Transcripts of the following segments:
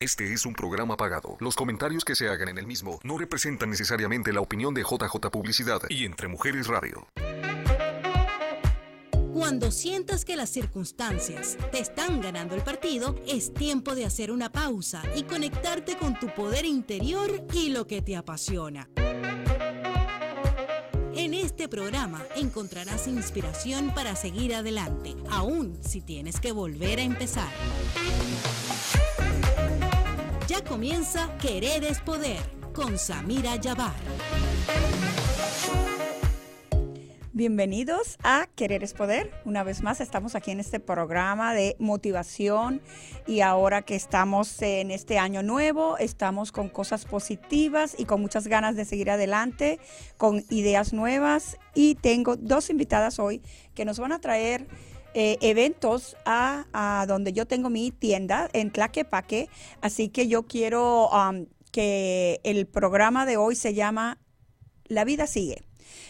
Este es un programa pagado. Los comentarios que se hagan en el mismo no representan necesariamente la opinión de JJ Publicidad y Entre Mujeres Radio. Cuando sientas que las circunstancias te están ganando el partido, es tiempo de hacer una pausa y conectarte con tu poder interior y lo que te apasiona. En este programa encontrarás inspiración para seguir adelante, aun si tienes que volver a empezar. Comienza Querer es Poder con Samira Yabar. Bienvenidos a Querer es Poder. Una vez más estamos aquí en este programa de motivación y ahora que estamos en este año nuevo, estamos con cosas positivas y con muchas ganas de seguir adelante, con ideas nuevas y tengo dos invitadas hoy que nos van a traer eh, eventos a, donde yo tengo mi tienda en Tlaquepaque, así que yo quiero um, que el programa de hoy se llama La vida sigue.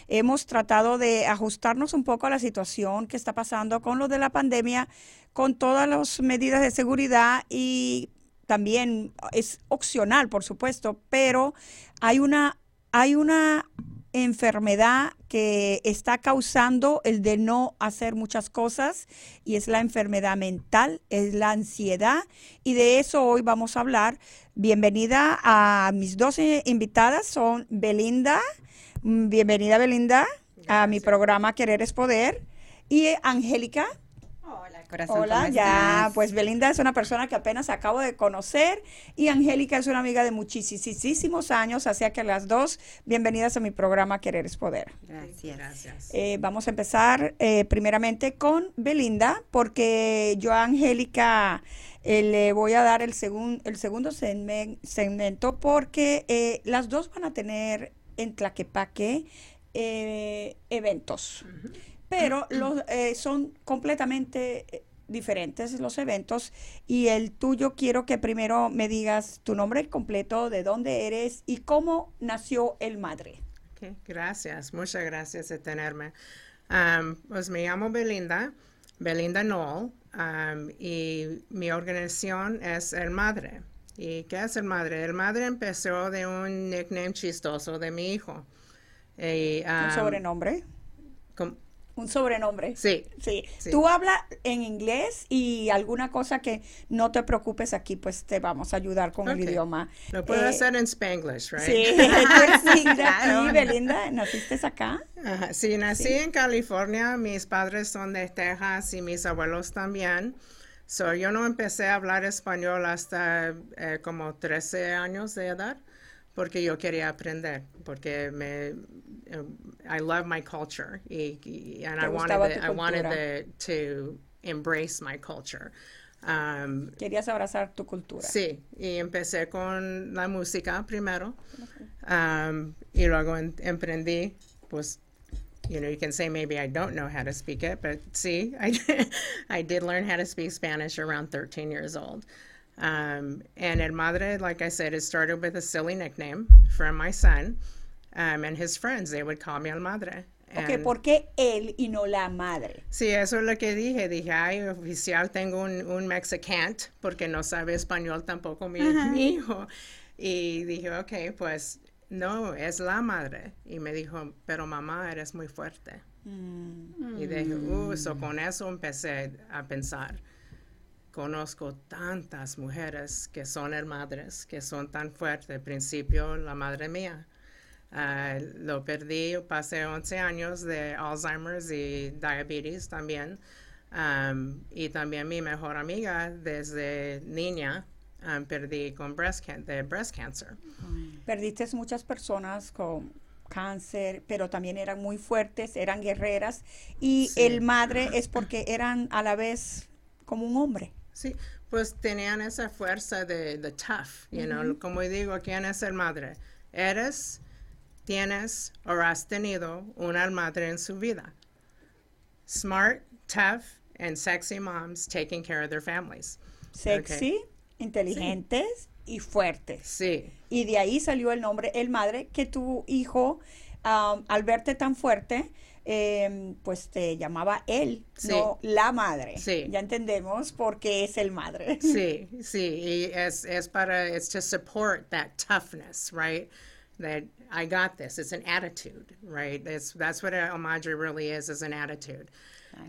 Hemos tratado de ajustarnos un poco a la situación que está pasando con lo de la pandemia, con todas las medidas de seguridad y también es opcional, por supuesto, pero hay una, hay una enfermedad que está causando el de no hacer muchas cosas y es la enfermedad mental, es la ansiedad y de eso hoy vamos a hablar. Bienvenida a mis dos invitadas, son Belinda Mm, bienvenida Belinda a mi programa Querer es Poder. Y Angélica. Hola, corazón. Hola, ya, pues Belinda es una persona que apenas acabo de conocer y Angélica es una amiga de muchísimos años, así que las dos, bienvenidas a mi programa Querer es Poder. Gracias. Gracias. Eh, vamos a empezar eh, primeramente con Belinda, porque yo a Angélica eh, le voy a dar el, el segundo segmento porque las dos van a tener en Tlaquepaque eh, eventos. Pero los, eh, son completamente eh, diferentes los eventos y el tuyo quiero que primero me digas tu nombre completo, de dónde eres y cómo nació el Madre. gracias, muchas gracias de tenerme. pues me llamo Belinda, Belinda Noel, y mi organización es El Madre. ¿Y qué hace el madre? El madre empezó de un nickname chistoso de mi hijo. ¿Un sobrenombre? Un sobrenombre. Sí, sí. Tú hablas en inglés y alguna cosa que no te preocupes aquí, pues te vamos a ayudar con el idioma. Lo puedo eh, hacer en Spanglish, right? Sí, sí, claro. Belinda, ¿naciste acá? Sí, nací en California. Mis padres son de Texas y mis abuelos también. So, yo no empecé a hablar español hasta eh, como 13 años de edad porque yo quería aprender, porque me, eh, I love my culture y, and I wanted, I wanted to embrace my culture. Um, Querías abrazar tu cultura. Sí, y empecé con la música primero um, y luego emprendí pues you know, you can say maybe I don't know how to speak it, but see, I, I did learn how to speak Spanish around 13 years old. Um, and El Madre, like I said, it started with a silly nickname from my son um, and his friends. They would call me El Madre. ok, ¿por qué él y no la madre? Sí, eso es lo que dije. Dije, ay, oficial, tengo un, un mexicant, porque no sabe español tampoco mi, mi hijo. Y dije, ok, pues no, es la madre. Y me dijo, pero mamá, eres muy fuerte. Mm. Y dije, uh, con eso empecé a pensar. Conozco tantas mujeres que son madres, que son tan fuertes. Al principio, la madre mía. Ah, lo perdí, pasé 11 años de Alzheimer's y diabetes también. y también mi mejor amiga desde niña perdí con breast, de breast cancer. Perdiste muchas personas con cáncer, pero también eran muy fuertes, eran guerreras y el madre es porque eran a la vez como un hombre. Sí, pues tenían esa fuerza de, de tough, you know, como digo, ¿quién es el madre? Eres, tienes o has tenido una madre en su vida. Smart, tough, and sexy moms taking care of their families. Sexy, inteligentes y fuertes. Sí. Y de ahí salió el nombre El Madre, que tu hijo, al verte tan fuerte, em, pues te llamaba él, Sí. no la madre. Sí. Ya entendemos por qué es el madre. Sí, sí, y es, es para, it's to support that toughness, right? That I got this. It's an attitude, right? It's, that's what a madre really is, is an attitude.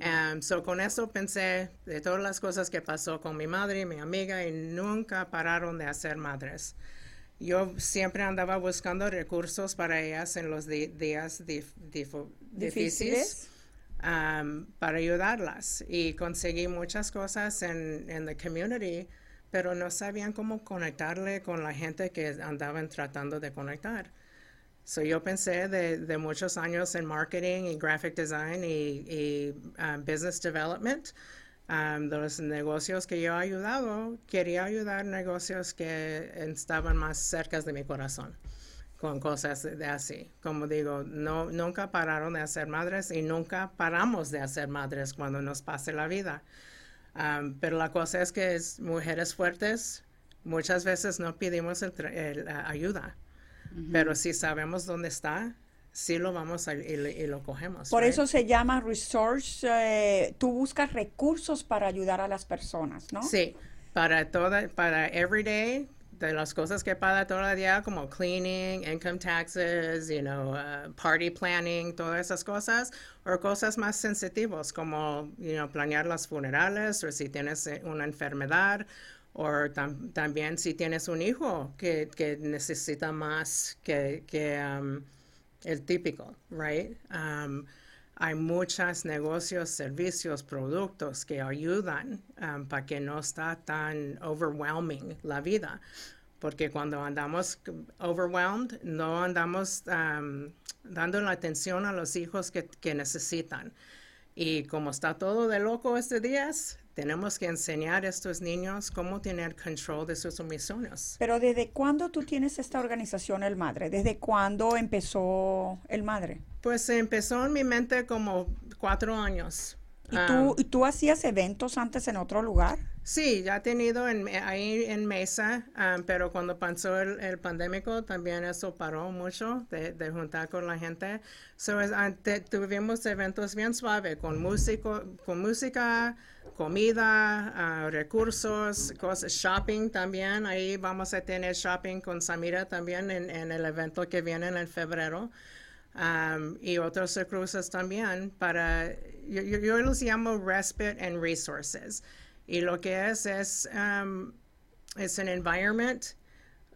Um, so con eso pensé de todas las cosas que pasó con mi madre y mi amiga y nunca pararon de hacer madres. Yo siempre andaba buscando recursos para ellas en los días dif- difíciles um, para ayudarlas y conseguí muchas cosas en, en the community, pero no sabían cómo conectarle con la gente que andaban tratando de conectar. So yo pensé de, de muchos años en marketing y graphic design y, y, um, business development. Um, de los negocios que yo he ayudado, quería ayudar negocios que estaban más cerca de mi corazón con cosas de así. Como digo, no, nunca pararon de hacer madres y nunca paramos de hacer madres cuando nos pase la vida. Um, pero la cosa es que es mujeres fuertes, muchas veces no pedimos el uh, ayuda, pero si sabemos dónde está, sí lo vamos a, y, lo- y lo cogemos. Por right? eso se llama resource, eh, tú buscas recursos para ayudar a las personas, ¿no? Sí, para toda, para everyday, de las cosas que para todo el día, como cleaning, income taxes, you know, uh, party planning, todas esas cosas, o cosas más sensitivas, como, you know, planear las funerales, o si tienes eh, una enfermedad, o tam- también si tienes un hijo que, que necesita más que, que um, el típico, right? Um, hay muchos negocios, servicios, productos que ayudan um, para que no está tan overwhelming la vida. Porque cuando andamos overwhelmed, no andamos um, dando la atención a los hijos que, que necesitan. Y como está todo de loco estos días, tenemos que enseñar a estos niños cómo tener control de sus emociones. Pero ¿desde cuándo tú tienes esta organización El Madre? ¿Desde cuándo empezó El Madre? Pues empezó en mi mente como cuatro años. ¿Y Um, tú, ¿Y tú hacías eventos antes en otro lugar? Sí, ya he tenido en, ahí en Mesa, um, pero cuando pasó el, el pandémico también eso paró mucho de, de juntar con la gente. So, es- ante- tuvimos eventos bien suaves con músico, con música, comida, ah, recursos, cosas, shopping también. Ahí vamos a tener shopping con Samira también en, en el evento que viene en febrero. Um, y otros recursos también para, yo, yo, los llamo respite and resources. Y lo que es es, um, it's an environment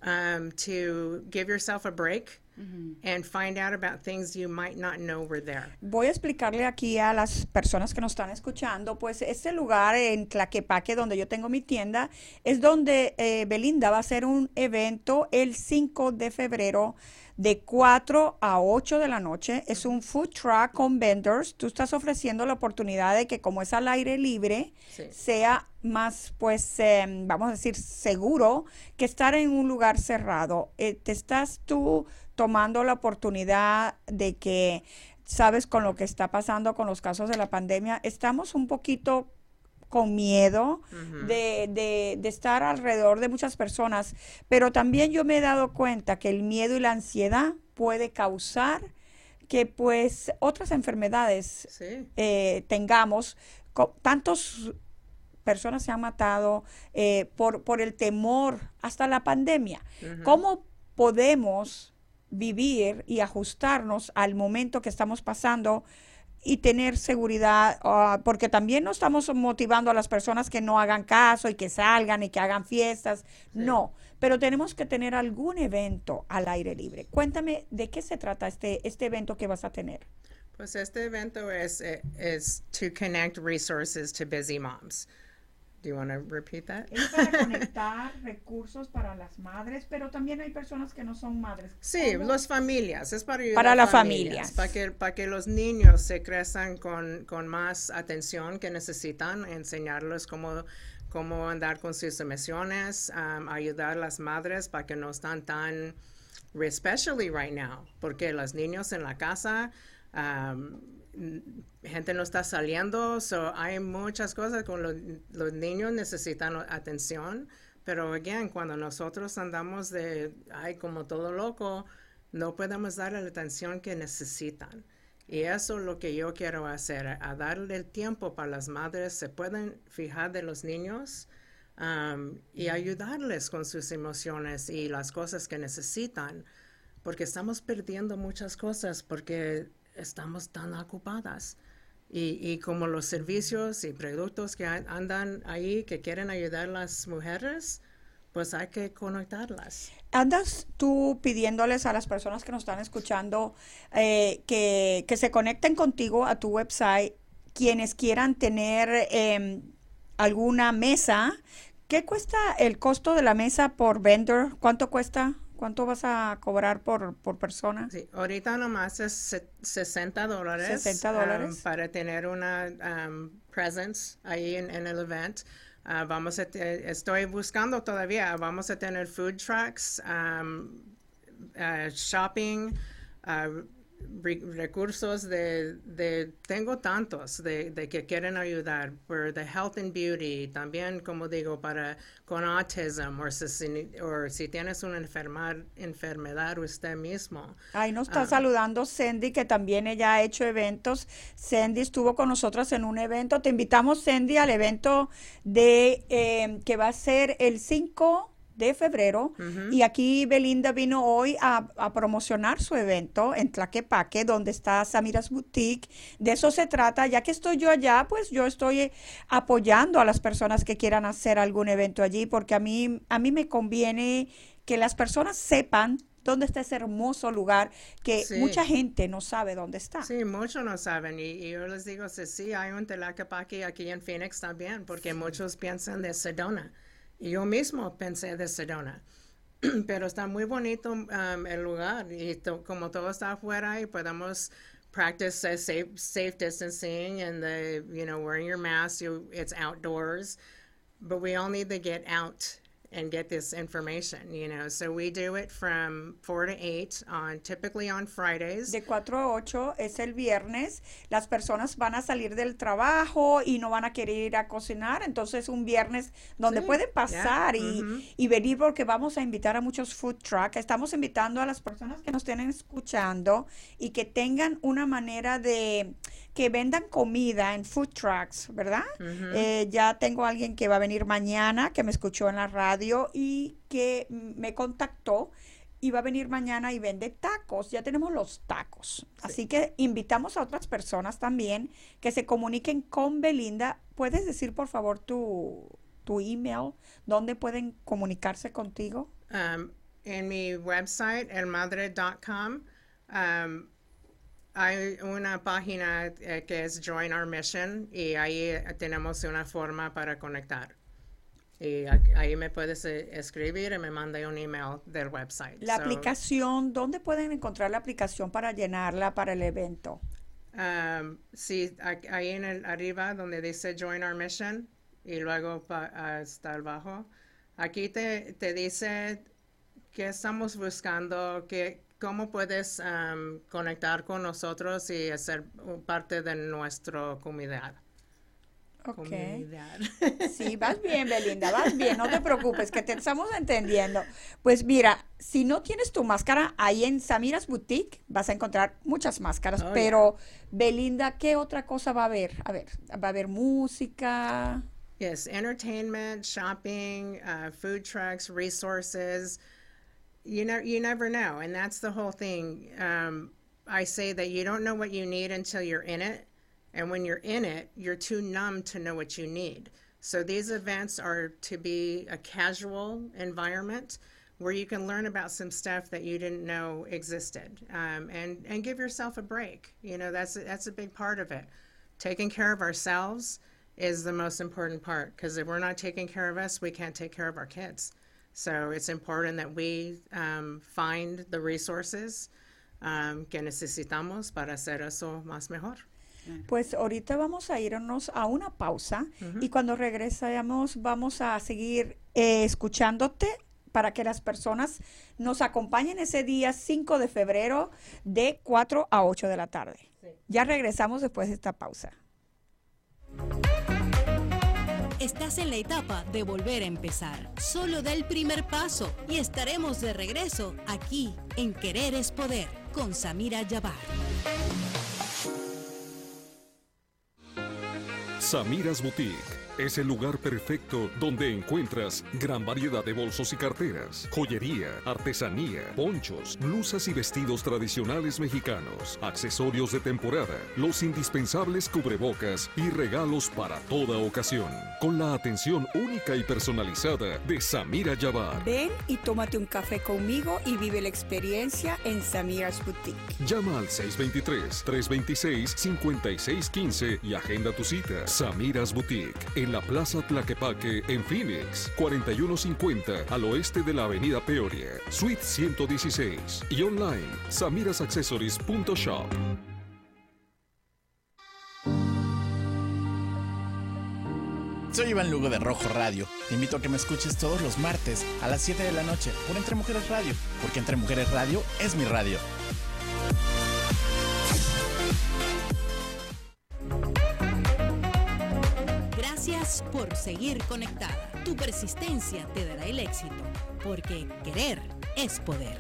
um, to give yourself a break and find out about things you might not know were there. Voy a explicarle aquí a las personas que nos están escuchando, pues este lugar en Tlaquepaque, donde yo tengo mi tienda, es donde eh, Belinda va a hacer un evento el 5 de febrero de 4 a 8 de la noche. Es un food truck con vendors. Tú estás ofreciendo la oportunidad de que como es al aire libre, Sí. sea más, pues, em, vamos a decir, seguro que estar en un lugar cerrado. Eh, te estás tú tomando la oportunidad de que, sabes, con lo que está pasando con los casos de la pandemia, estamos un poquito con miedo de, de- de estar alrededor de muchas personas, pero también yo me he dado cuenta que el miedo y la ansiedad puede causar que pues otras enfermedades Sí. eh, tengamos. Tantos personas se han matado eh, por, por el temor hasta la pandemia. ¿Cómo podemos vivir y ajustarnos al momento que estamos pasando y tener seguridad? ah, porque también no estamos motivando a las personas que no hagan caso y que salgan y que hagan fiestas. No, pero tenemos que tener algún evento al aire libre. Cuéntame de qué se trata este, este evento que vas a tener. Pues este evento es, eh, is to connect resources to busy moms. Do you want to repeat that? Es para conectar recursos para las madres, pero también hay personas que no son madres. Sí, ¿Cómo? las familias, es para ayudar Para a las familias. Para que, para que los niños se crezcan con, con más atención que necesitan, enseñarles cómo, cómo andar con sus emociones, um, ayudar a las madres para que no están tan, especially right now, porque los niños en la casa, um, gente no está saliendo, so hay muchas cosas con los, los niños necesitan atención, pero again, cuando nosotros andamos de, ay, como todo loco, no podemos darle la atención que necesitan. Y eso es lo que yo quiero hacer, a darle el tiempo para las madres se pueden fijar de los niños um, y ayudarles con sus emociones y las cosas que necesitan, porque estamos perdiendo muchas cosas porque estamos tan ocupadas. Y, y, como los servicios y productos que andan ahí que quieren ayudar a las mujeres, pues hay que conectarlas. ¿Andas tú pidiéndoles a las personas que nos están escuchando eh, que, que, se conecten contigo a tu website, quienes quieran tener eh, alguna mesa? ¿Qué cuesta el costo de la mesa por vendor? ¿Cuánto cuesta? ¿Cuánto vas a cobrar por, por persona? Sí, ahorita nomás es 60 dólares. 60 dólares. Um, para tener una um, presence ahí en, en el event. Uh, vamos a estoy buscando todavía, vamos a tener food trucks, um, uh, shopping, uh, recursos de, de, tengo tantos de, de, que quieren ayudar por the health and beauty, también como digo para con autism o si, tienes una enfermar, enfermedad usted mismo. Ahí nos está saludando Sandy que también ella ha hecho eventos. Sandy estuvo con nosotros en un evento. Te invitamos Sandy al evento de eh, que va a ser el 5 de febrero. Y aquí Belinda vino hoy a, promocionar su evento en Tlaquepaque donde está Samiras Boutique. De eso se trata, ya que estoy yo allá, pues yo estoy apoyando a las personas que quieran hacer algún evento allí porque a mí a mí me conviene que las personas sepan dónde está ese hermoso lugar que mucha gente no sabe dónde está. Sí, muchos no saben. Y, yo les digo, sí, sí, hay un Tlaquepaque aquí en Phoenix también porque muchos piensan de Sedona yo mismo pensé de Sedona. Pero está muy bonito um, el lugar y como todo está afuera y podemos practice safe, safe distancing and the, you know, wearing your mask, you, it's outdoors. But we all need to get out and get this information, you know. So we do it from 4 to 8 on typically on Fridays. De 4 a 8 es el viernes. Las personas van a salir del trabajo y no van a querer ir a cocinar, entonces un viernes donde sí, pueden pasar yeah. y, y, venir porque vamos a invitar a muchos food trucks. Estamos invitando a las personas que nos estén escuchando y que tengan una manera de que vendan comida en food trucks, ¿verdad? Uh -huh. eh, ya tengo a alguien que va a venir mañana, que me escuchó en la radio y que me contactó y va a venir mañana y vende tacos. Ya tenemos los tacos. Sí. Así que invitamos a otras personas también que se comuniquen con Belinda. ¿Puedes decir, por favor, tu, tu email? ¿Dónde pueden comunicarse contigo? Um, en mi website, elmadre.com. Um, hay una página eh, que es Join Our Mission y ahí eh, tenemos una forma para conectar. Y ahí me puedes eh, escribir y me manda un email del website. La so, aplicación, ¿dónde pueden encontrar la aplicación para llenarla para el evento? Um, sí, ahí en el arriba donde dice Join Our Mission y luego hasta abajo. Aquí te, te dice qué estamos buscando, qué, cómo puedes um, conectar con nosotros y ser parte de nuestra comunidad. Ok. Comunidad. Sí, vas bien, Belinda, vas bien, no te preocupes, que te estamos entendiendo. Pues mira, si no tienes tu máscara, ahí en Samiras Boutique vas a encontrar muchas máscaras, oh, pero yeah. Belinda, ¿qué otra cosa va a haber? A ver, va a haber música. Yes, entertainment, shopping, uh, food trucks, resources. You know you never know and that's the whole thing. Um, i say that you don't know what you need until you're in it and when you're in it you're too numb to know what you need. So these events are to be a casual environment where you can learn about some stuff that you didn't know existed um, and and give yourself a break. You know that's that's a big part of it. Taking care of ourselves is the most important part because if we're not taking care of us we can't take care of our kids So it's important that we um, find the resources um, que necesitamos para hacer eso más mejor. Pues ahorita vamos a irnos a una pausa uh -huh. y cuando regresemos vamos a seguir eh, escuchándote para que las personas nos acompañen ese día 5 de febrero de 4 a 8 de la tarde. Sí. Ya regresamos después de esta pausa estás en la etapa de volver a empezar. Solo da el primer paso y estaremos de regreso aquí en Querer es Poder con Samira Yabar. Samira's Boutique es el lugar perfecto donde encuentras gran variedad de bolsos y carteras, joyería, artesanía, ponchos, blusas y vestidos tradicionales mexicanos, accesorios de temporada, los indispensables cubrebocas y regalos para toda ocasión, con la atención única y personalizada de Samira Yabar. Ven y tómate un café conmigo y vive la experiencia en Samiras Boutique. Llama al 623-326-5615 y agenda tu cita. Samiras Boutique en la Plaza Tlaquepaque en Phoenix, 4150 al oeste de la Avenida Peoria, Suite 116 y online samirasaccessories.shop. Soy Iván Lugo de Rojo Radio. Te invito a que me escuches todos los martes a las 7 de la noche por Entre Mujeres Radio, porque Entre Mujeres Radio es mi radio. Gracias por seguir conectada. Tu persistencia te dará el éxito, porque querer es poder.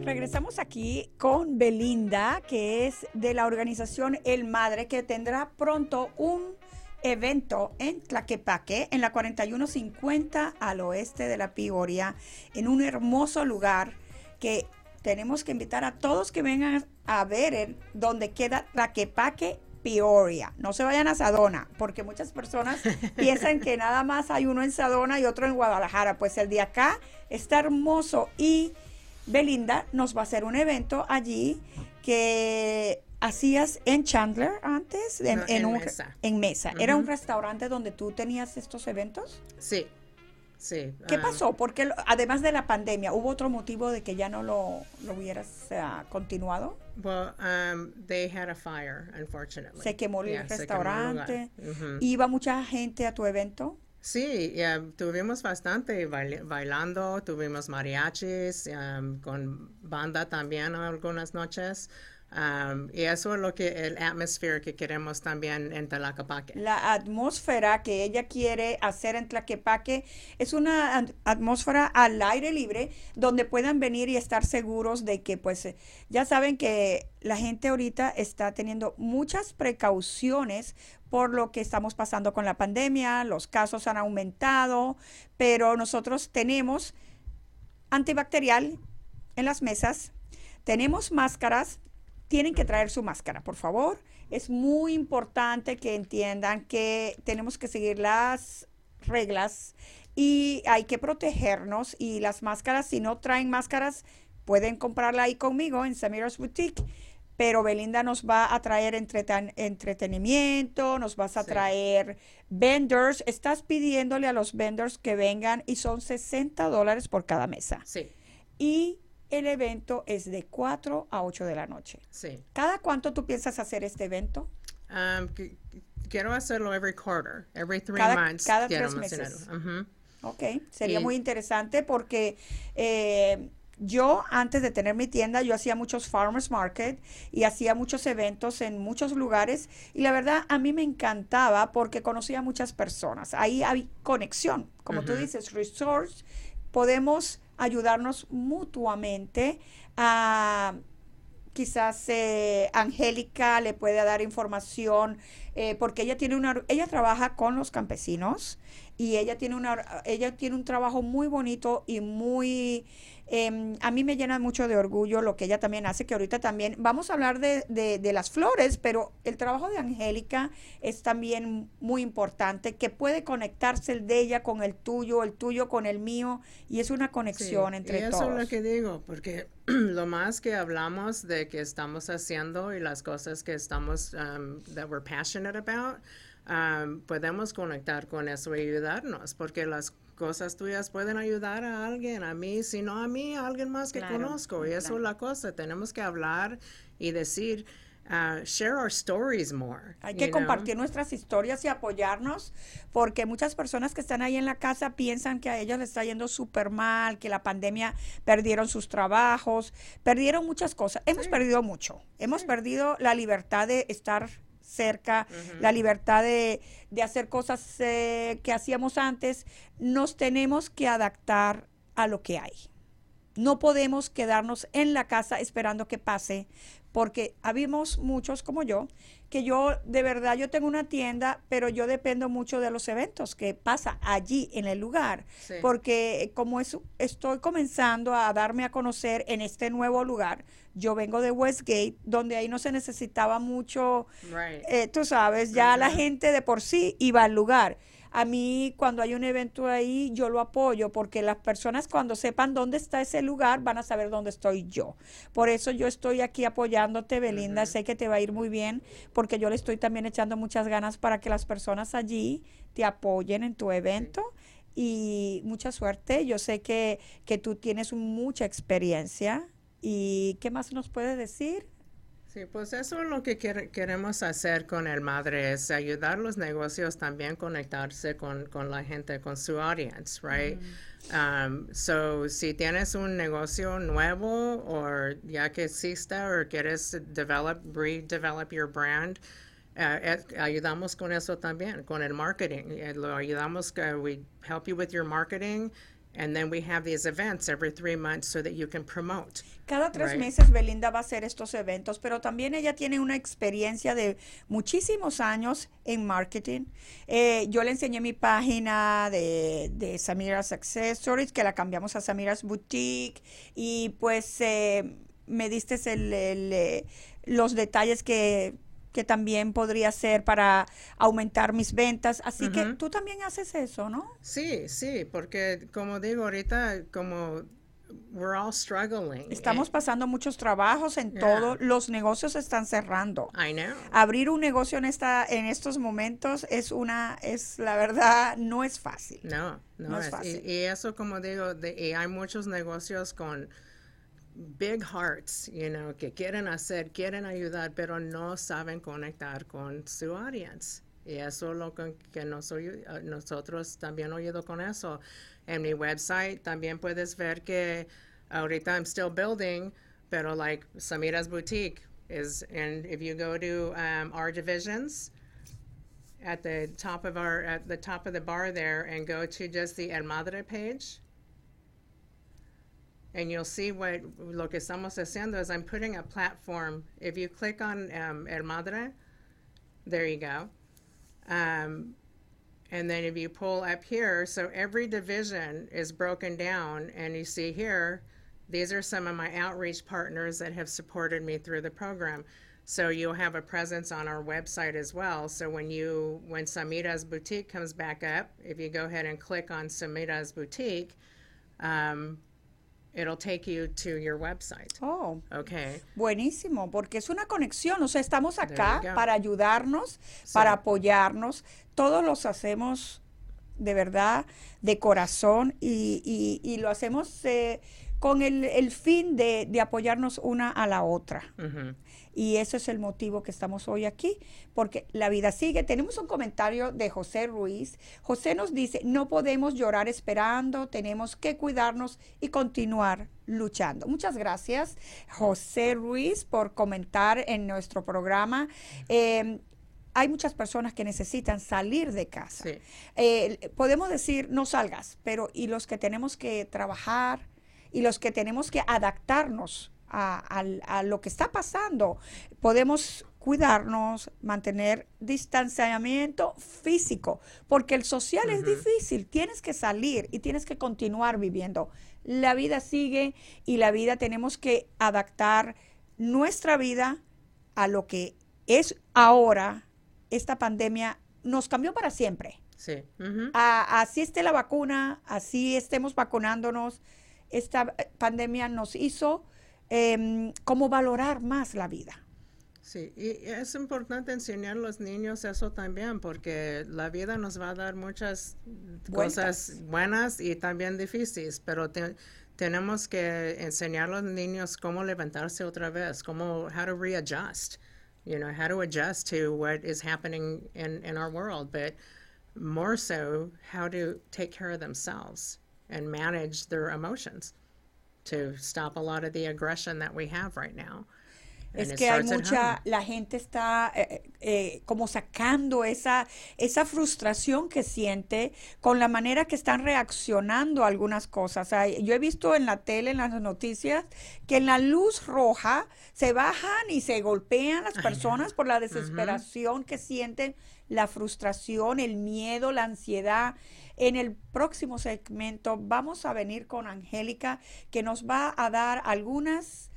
Regresamos aquí con Belinda, que es de la organización El Madre, que tendrá pronto un evento en Tlaquepaque, en la 4150 al oeste de la Pioria, en un hermoso lugar que tenemos que invitar a todos que vengan a ver donde queda Tlaquepaque Peoria. No se vayan a Sadona, porque muchas personas piensan que nada más hay uno en Sadona y otro en Guadalajara. Pues el de acá está hermoso y Belinda nos va a hacer un evento allí que hacías en Chandler antes, en, No, en en un- Mesa. en Mesa. ¿Era un restaurante donde tú tenías estos eventos? Sí, sí. ¿Qué um, pasó? Porque además de la pandemia, ¿hubo otro motivo de que ya no lo, lo hubieras ah, continuado? Well, um, they had a fire, unfortunately. Se quemó el Yeah, se quemó el restaurante. Ujú. ¿Iba mucha gente a tu evento? Sí, ya, tuvimos bastante baile- bailando, tuvimos mariachis, um, con banda también algunas noches. Um, y eso es lo que el atmosphere que queremos también en Tlaquepaque. La atmósfera que ella quiere hacer en Tlaquepaque es una at- atmósfera al aire libre donde puedan venir y estar seguros de que pues eh, ya saben que la gente ahorita está teniendo muchas precauciones por lo que estamos pasando con la pandemia, los casos han aumentado, pero nosotros tenemos antibacterial en las mesas, tenemos máscaras, tienen que traer su máscara, por favor. Es muy importante que entiendan que tenemos que seguir las reglas y hay que protegernos y las máscaras, si no traen máscaras, pueden comprarla ahí conmigo en Samira's Boutique. Pero Belinda nos va a traer entreten- entretenimiento, nos vas a Sí. traer vendors. Estás pidiéndole a los vendors que vengan y son 60 dólares por cada mesa. Sí, Y el evento es de 4 a 8 de la noche. sí. ¿Cada cuánto tú piensas hacer este evento? Um, qu- quiero hacerlo every quarter, every three Cada- months. cada tres meses. Ujú. Ok, sería Y- muy interesante porque eh, yo antes de tener mi tienda, yo hacía muchos farmers market y hacía muchos eventos en muchos lugares y la verdad a mí me encantaba porque conocía a muchas personas. Ahí hay conexión, como tú dices, resource, podemos ayudarnos mutuamente quizás eh, Angélica le puede dar información eh, porque ella tiene una ella trabaja con los campesinos y ella tiene una ella tiene un trabajo muy bonito y muy em, a mí me llena mucho de orgullo lo que ella también hace que ahorita también vamos a hablar de, de- de las flores pero el trabajo de Angélica es también muy importante que puede conectarse el de ella con el tuyo el tuyo con el mío y es una conexión Sí, entre y eso todos es lo que digo, porque lo más que hablamos de que estamos haciendo y las cosas que estamos, um, that we're passionate about, um, podemos conectar con eso y ayudarnos, porque las cosas tuyas pueden ayudar a alguien, a mí, si no a mí, a alguien más que Claro, conozco. Y eso es la cosa, tenemos que hablar y decir, uh, share our stories more. Hay que know? compartir nuestras historias y apoyarnos, porque muchas personas que están ahí en la casa piensan que a ellas les está yendo súper mal, que la pandemia perdieron sus trabajos, perdieron muchas cosas. Hemos Sí. perdido mucho. Hemos perdido la libertad de estar cerca, la libertad de, de hacer cosas eh, que hacíamos antes. Nos tenemos que adaptar a lo que hay. No podemos quedarnos en la casa esperando que pase, porque habíamos muchos como yo, que yo de verdad yo tengo una tienda, pero yo dependo mucho de los eventos que pasa allí en el lugar, Sí. porque como es, estoy comenzando a darme a conocer en este nuevo lugar, yo vengo de Westgate, donde ahí no se necesitaba mucho Right. eh, tú sabes, ya la Ujú. gente de por sí iba al lugar. A mí cuando hay un evento ahí, yo lo apoyo porque las personas cuando sepan dónde está ese lugar van a saber dónde estoy yo. Por eso yo estoy aquí apoyándote, Belinda. Sé que te va a ir muy bien porque yo le estoy también echando muchas ganas para que las personas allí te apoyen en tu evento. Y mucha suerte. Yo sé que, que tú tienes mucha experiencia. ¿Y qué más nos puedes decir? Sí, pues eso es lo que quere- queremos hacer con el Madre, es ayudar los negocios también conectarse con, con la gente, con su audience, right? Um, so, si tienes un negocio nuevo o ya que exista o quieres develop, redevelop your brand, eh, ayudamos con eso también, con el marketing. Eh, lo ayudamos, que we help you with your marketing, and then we have these events every three months so that you can promote. Cada tres Right. meses Belinda va a hacer estos eventos, pero también ella tiene una experiencia de muchísimos años en marketing. Eh, yo le enseñé mi página de, de Samira's Accessories, que la cambiamos a Samira's Boutique, y pues eh, me diste el- el, eh, los detalles que que también podría ser para aumentar mis ventas. Así que Ujú. tú también haces eso, ¿no? Sí, sí, porque como digo ahorita, como we're all struggling. Estamos eh, pasando muchos trabajos en Yeah. todo, los negocios están cerrando. I know. Abrir un negocio en esta en estos momentos es una es la verdad no es fácil. No, no, No es es. fácil. Y, y eso, como digo, de- y hay muchos negocios con big hearts, you know, que quieren hacer, quieren ayudar, pero no saben conectar con su audience. Y eso es lo que, que nos nosotros también oído con eso. En mi website también puedes ver que ahorita I'm still building, pero like Samira's Boutique is, and if you go to um, our divisions, at the top of our at the top of the bar there and go to just the El Madre page. And you'll see what lo que estamos haciendo is I'm putting a platform. If you click on um, El Madre, there you go. Um, and then if you pull up here, so every division is broken down, and you see here, these are some of my outreach partners that have supported me through the program. So you'll have a presence on our website as well. So when you when Samita's boutique comes back up, if you go ahead and click on Samita's boutique, um, it'll take you to your website. Oh, Okay. buenísimo, porque es una conexión, o sea, estamos acá para ayudarnos, para apoyarnos, todos los hacemos de verdad, de corazón y, y- y lo hacemos eh, con el, el fin de, de apoyarnos una a la otra. Y ese es el motivo que estamos hoy aquí, porque la vida sigue. Tenemos un comentario de José Ruiz. José nos dice, no podemos llorar esperando, tenemos que cuidarnos y continuar luchando. Muchas gracias, José Ruiz, por comentar en nuestro programa. Eh, hay muchas personas que necesitan salir de casa. Sí. Eh, podemos decir, no salgas, pero y los que tenemos que trabajar y los que tenemos que adaptarnos a, al- a lo que está pasando, podemos cuidarnos, mantener distanciamiento físico, porque el social es difícil, tienes que salir y tienes que continuar viviendo. La vida sigue y la vida tenemos que adaptar nuestra vida a lo que es ahora. Esta pandemia nos cambió para siempre. Sí. A- así esté la vacuna, así estemos vacunándonos, esta eh, pandemia nos hizo em, como valorar más la vida. Sí, y es importante enseñar a los niños eso también, porque la vida nos va a dar muchas cosas buenas y también difíciles, pero te- tenemos que enseñar a los niños cómo levantarse otra vez, cómo, how to readjust, you know, how to adjust to what is happening in, in our world, but more so, how to take care of themselves and manage their emotions to stop a lot of the aggression that we have right now. Es que hay mucha, la gente está eh, eh, como sacando esa, esa frustración que siente con la manera que están reaccionando a algunas cosas. yo he visto en la tele, en las noticias, que en la luz roja se bajan y se golpean las personas por la desesperación que sienten, la frustración, el miedo, la ansiedad. En el próximo segmento vamos a venir con Angélica que nos va a dar algunas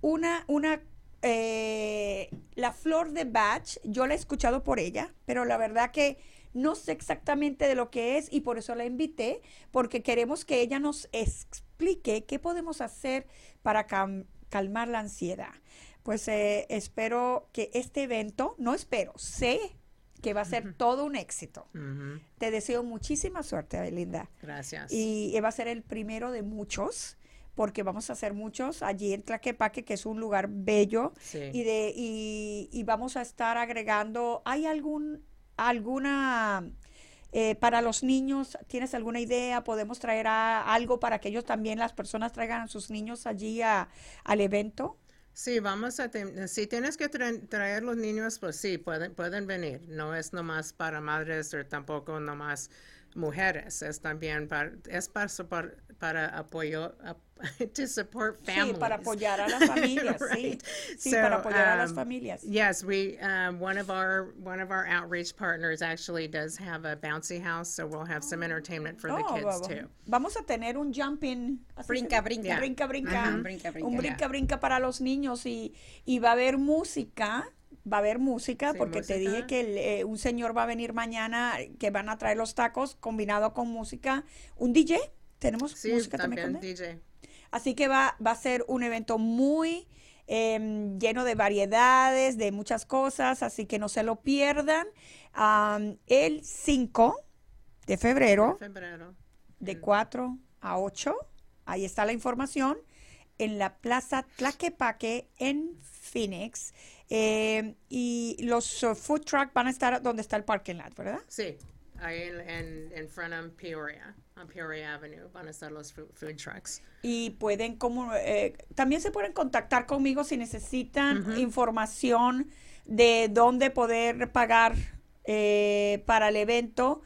una, una, eh, la flor de Bach, yo la he escuchado por ella, pero la verdad que no sé exactamente de lo que es y por eso la invité, porque queremos que ella nos explique qué podemos hacer para calmar la ansiedad. Pues eh, espero que este evento, no espero, sé que va a ser todo un éxito. Te deseo muchísima suerte, Belinda. Gracias. Y va a ser el primero de muchos porque vamos a hacer muchos allí en Tlaquepaque, que es un lugar bello, y, de, y, vamos a estar agregando, ¿hay algún, alguna... Eh, para los niños, ¿tienes alguna idea? ¿Podemos traer algo para que ellos también, las personas, traigan a sus niños allí al evento? Sí, vamos a, si tienes que traer los niños, pues sí, pueden, pueden venir. No es nomás para madres o tampoco nomás mujeres, es también para, es para, para, para apoyo, to support families. Sí, para apoyar a las familias, right. sí. Sí, so, para apoyar um, a las familias. Yes, we um, one of our one of our outreach partners actually does have a bouncy house, so we'll have some entertainment for oh, the kids vamos. too. Vamos a tener un jumping brinca, brinca. brinca, brinca, uh -huh. brinca, brinca, un brinca, brinca para los niños y y va a haber música va a haber música, porque te dije que eh, un señor va a venir mañana, que van a traer los tacos combinado con música. ¿Un DJ? ¿Tenemos música también, con DJ. Así que va, va a ser un evento muy em, lleno de variedades, de muchas cosas, así que no se lo pierdan. el 5 de febrero, de 4 a 8, ahí está la información, en la Plaza Tlaquepaque en Phoenix. Eh, y los uh, food truck van a estar donde está el parking lot, ¿verdad? Sí, ahí en, en, front of Peoria, on Peoria Avenue, van a estar los food, trucks. Y pueden, como, eh, también se pueden contactar conmigo si necesitan información de dónde poder pagar eh, para el evento.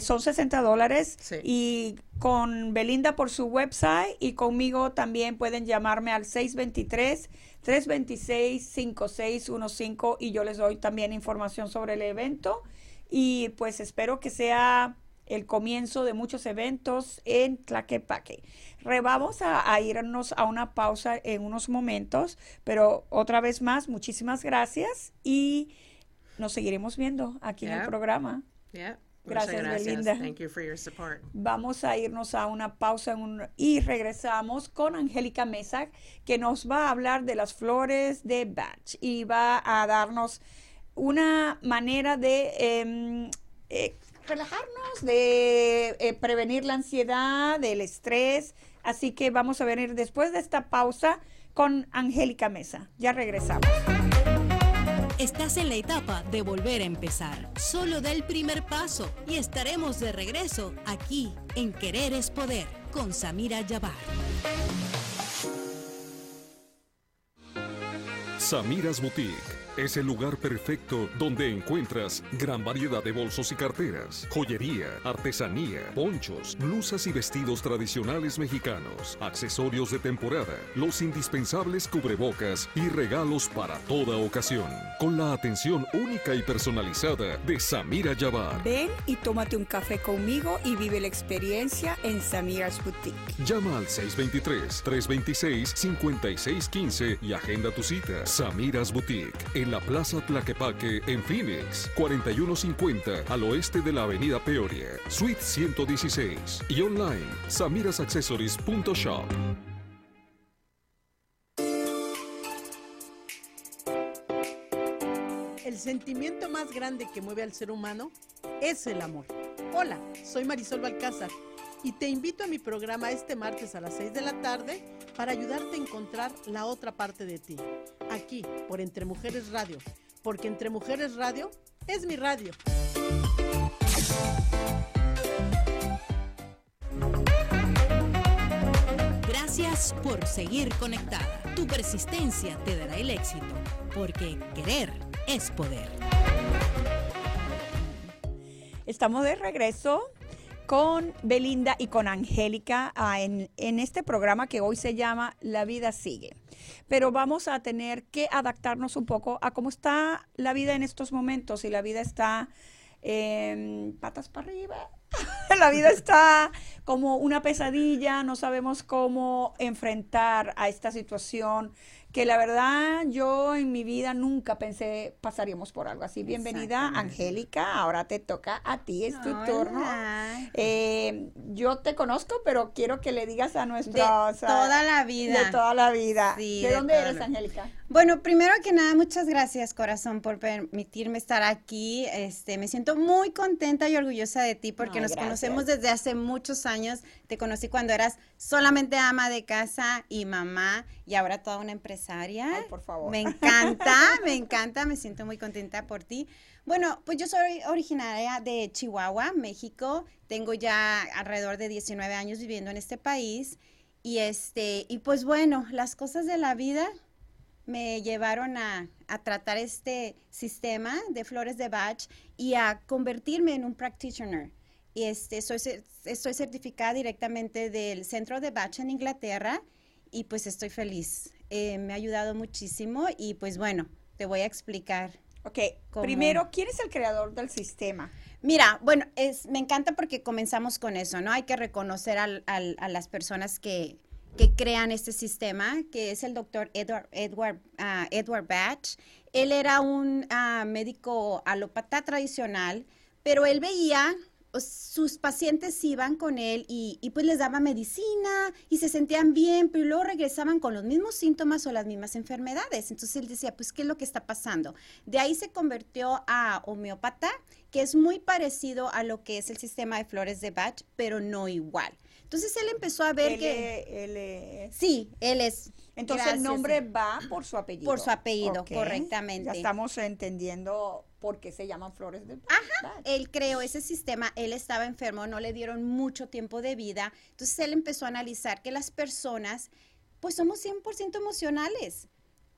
son 60 dólares y con Belinda por su website y conmigo también pueden llamarme al 623 326-5615 y yo les doy también información sobre el evento y pues espero que sea el comienzo de muchos eventos en Tlaquepaque. Re, vamos a, irnos a una pausa en unos momentos, pero otra vez más, muchísimas gracias y nos seguiremos viendo aquí en el programa. Gracias, Belinda. Vamos a irnos a una pausa y regresamos con Angélica Mesa, que nos va a hablar de las flores de Bach y va a darnos una manera de em, eh, relajarnos, de eh, prevenir la ansiedad, del estrés. Así que vamos a venir después de esta pausa con Angélica Mesa. Ya regresamos. Estás en la etapa de volver a empezar. Solo da el primer paso y estaremos de regreso aquí en Querer es Poder con Samira Yabar. Samiras Boutique es el lugar perfecto donde encuentras gran variedad de bolsos y carteras, joyería, artesanía, ponchos, blusas y vestidos tradicionales mexicanos, accesorios de temporada, los indispensables cubrebocas y regalos para toda ocasión, con la atención única y personalizada de Samira Yabar. Ven y tómate un café conmigo y vive la experiencia en Samiras Boutique. Llama al 623-326-5615 y agenda tu cita. Samiras Boutique, en la Plaza Tlaquepaque en Phoenix, 4150 al oeste de la Avenida Peoria, Suite 116 y online samirasaccessories.shop. El sentimiento más grande que mueve al ser humano es el amor. Hola, soy Marisol Balcázar y te invito a mi programa este martes a las 6 de la tarde para ayudarte a encontrar la otra parte de ti. Aquí, por Entre Mujeres Radio, porque Entre Mujeres Radio es mi radio. Gracias por seguir conectada. Tu persistencia te dará el éxito, porque querer es poder. Estamos de regreso con Belinda y con Angélica ah, en, este programa que hoy se llama La vida sigue. Pero vamos a tener que adaptarnos un poco a cómo está la vida en estos momentos. Y la vida está eh, patas para arriba. la vida está como una pesadilla, no sabemos cómo enfrentar a esta situación que la verdad yo en mi vida nunca pensé pasaríamos por algo así. Bienvenida, Angélica, ahora te toca a ti, es tu turno. Eh, yo te conozco, pero quiero que le digas a nuestros... De toda la vida. De toda la vida. ¿De, dónde eres, Angélica? Bueno, primero que nada, muchas gracias, corazón, por permitirme estar aquí. Este, me siento muy contenta y orgullosa de ti porque nos conocemos desde hace muchos años. Te conocí cuando eras solamente ama de casa y mamá y ahora toda una empresaria. Ay, por favor. Me encanta, me encanta, me siento muy contenta por ti. Bueno, pues yo soy originaria de Chihuahua, México. Tengo ya alrededor de 19 años viviendo en este país y este y pues bueno, las cosas de la vida me llevaron a, tratar este sistema de flores de Bach y a convertirme en un practitioner. Y este, soy, estoy certificada directamente del centro de Bach en Inglaterra y pues estoy feliz. Eh, me ha ayudado muchísimo y pues bueno, te voy a explicar. Ok, primero, ¿quién es el creador del sistema? Mira, bueno, es, me encanta porque comenzamos con eso, ¿no? Hay que reconocer a las personas que, que crean este sistema, que es el doctor Edward, Edward, ah, Edward Batch. Él era un uh, médico alópata tradicional, pero él veía sus pacientes iban con él y, y, pues les daba medicina y se sentían bien, pero luego regresaban con los mismos síntomas o las mismas enfermedades. Entonces él decía, pues, ¿qué es lo que está pasando? De ahí se convirtió a homeópata, que es muy parecido a lo que es el sistema de flores de Bach, pero no igual. Entonces él empezó a ver que... Él Sí, él es... Entonces el nombre va por su apellido. Por su apellido, correctamente. Ya estamos entendiendo por qué se llaman flores de Ajá, él creó ese sistema, él estaba enfermo, no le dieron mucho tiempo de vida. Entonces él empezó a analizar que las personas, pues somos 100% emocionales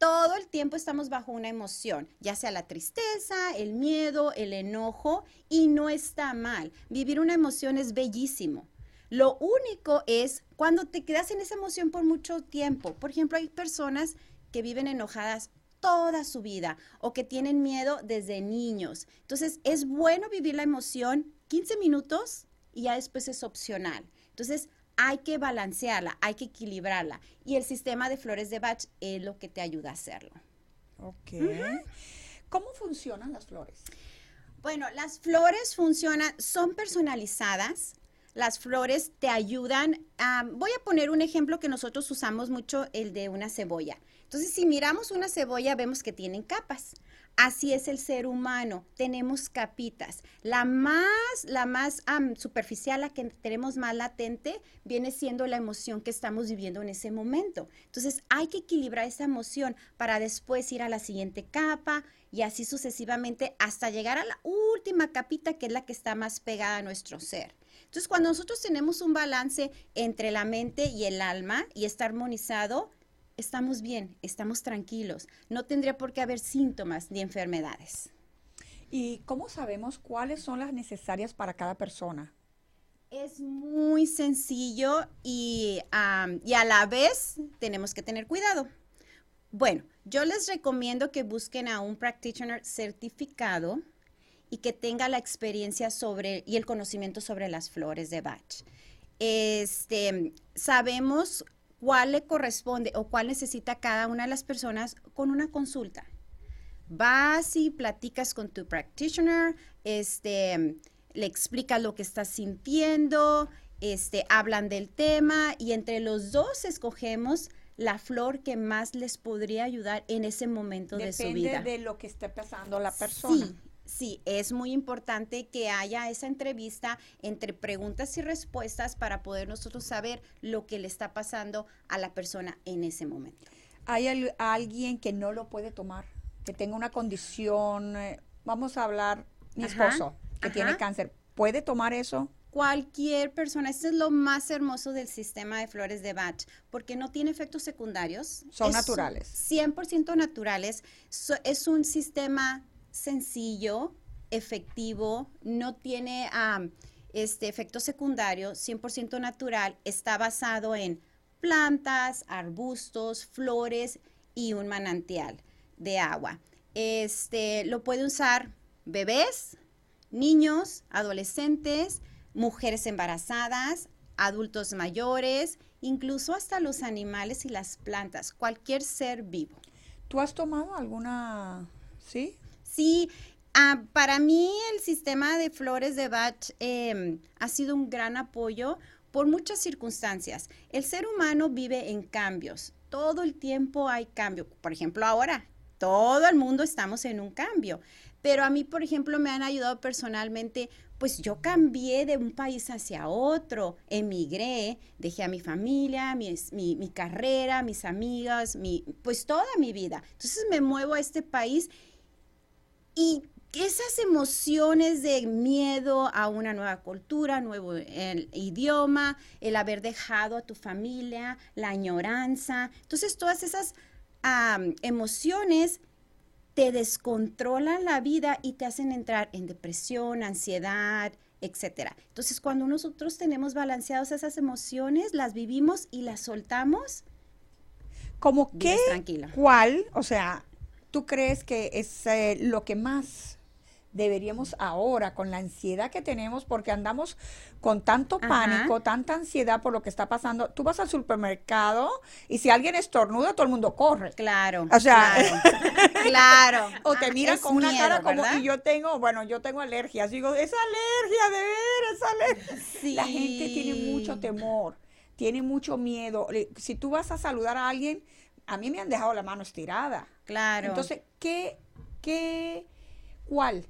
todo el tiempo estamos bajo una emoción, ya sea la tristeza, el miedo, el enojo, y no está mal. Vivir una emoción es bellísimo. Lo único es cuando te quedas en esa emoción por mucho tiempo. Por ejemplo, hay personas que viven enojadas toda su vida o que tienen miedo desde niños. Entonces, es bueno vivir la emoción 15 minutos y ya después es opcional. Entonces, hay que balancearla, hay que equilibrarla. Y el sistema de flores de Bach es lo que te ayuda a hacerlo. Ok. ¿Cómo funcionan las flores? Bueno, las flores funcionan, son personalizadas las flores te ayudan. voy a poner un ejemplo que nosotros usamos mucho, el de una cebolla. Entonces, si miramos una cebolla, vemos que tienen capas. Así es el ser humano, tenemos capitas. La más, la más superficial, la que tenemos más latente, viene siendo la emoción que estamos viviendo en ese momento. Entonces hay que equilibrar esa emoción para después ir a la siguiente capa y así sucesivamente hasta llegar a la última capita que es la que está más pegada a nuestro ser. Entonces, cuando nosotros tenemos un balance entre la mente y el alma y está armonizado, estamos bien, estamos tranquilos. No tendría por qué haber síntomas ni enfermedades. ¿Y cómo sabemos cuáles son las necesarias para cada persona? Es muy sencillo y, y a la vez tenemos que tener cuidado. Bueno, yo les recomiendo que busquen a un practitioner certificado y que tenga la experiencia sobre y el conocimiento sobre las flores de Bach. Este, sabemos cuál le corresponde o cuál necesita cada una de las personas con una consulta. Vas y platicas con tu practitioner, este, le explicas lo que estás sintiendo, este, hablan del tema y entre los dos escogemos la flor que más les podría ayudar en ese momento de su vida. Depende de lo que esté pasando la persona. Sí, sí, es muy importante que haya esa entrevista entre preguntas y respuestas para poder nosotros saber lo que le está pasando a la persona en ese momento. ¿Hay alguien que no lo puede tomar? Que tenga una condición, eh, vamos a hablar, mi esposo, que tiene cáncer, ¿puede tomar eso? cualquier persona, esto es lo más hermoso del sistema de flores de Bach, porque no tiene efectos secundarios. Son Es naturales. 100% naturales. So- es un sistema sencillo, efectivo, no tiene este efecto secundario, 100% natural, está basado en plantas, arbustos, flores y un manantial de agua. Este lo puede usar bebés, niños, adolescentes, mujeres embarazadas, adultos mayores, incluso hasta los animales y las plantas, cualquier ser vivo. ¿Tú has tomado alguna, sí? Sí, ah, para mí el sistema de flores de Bach em, ha sido un gran apoyo por muchas circunstancias. El ser humano vive en cambios. Todo el tiempo hay cambio. Por ejemplo, ahora todo el mundo estamos en un cambio. Pero a mí, por ejemplo, me han ayudado personalmente, pues yo cambié de un país hacia otro, emigré, dejé a mi familia, mis- mi, mi carrera, mis amigas, mi, pues toda mi vida. Entonces me muevo a este país y esas emociones de miedo a una nueva cultura, nuevo el idioma, el haber dejado a tu familia, la añoranza. Entonces, todas esas emociones te descontrolan la vida y te hacen entrar en depresión, ansiedad, etcétera. Entonces, cuando nosotros tenemos balanceadas esas emociones, las vivimos y las soltamos, Como qué, tranquila. cuál, o sea, tú crees que es eh, lo que más deberíamos ahora con la ansiedad que tenemos porque andamos con tanto Ajá. pánico, tanta ansiedad por lo que está pasando. Tú vas al supermercado y si alguien estornuda, todo el mundo corre. Claro. O sea, claro. claro. O te miran Es con una miedo, cara como, ¿verdad? y yo tengo, bueno, yo tengo alergias. Digo, es alergia, de ver, es alergia. La gente tiene mucho Sí. temor, tiene mucho miedo. Si tú vas a saludar a alguien, a mí me han dejado la mano estirada. Claro. Entonces, ¿qué, qué, cuál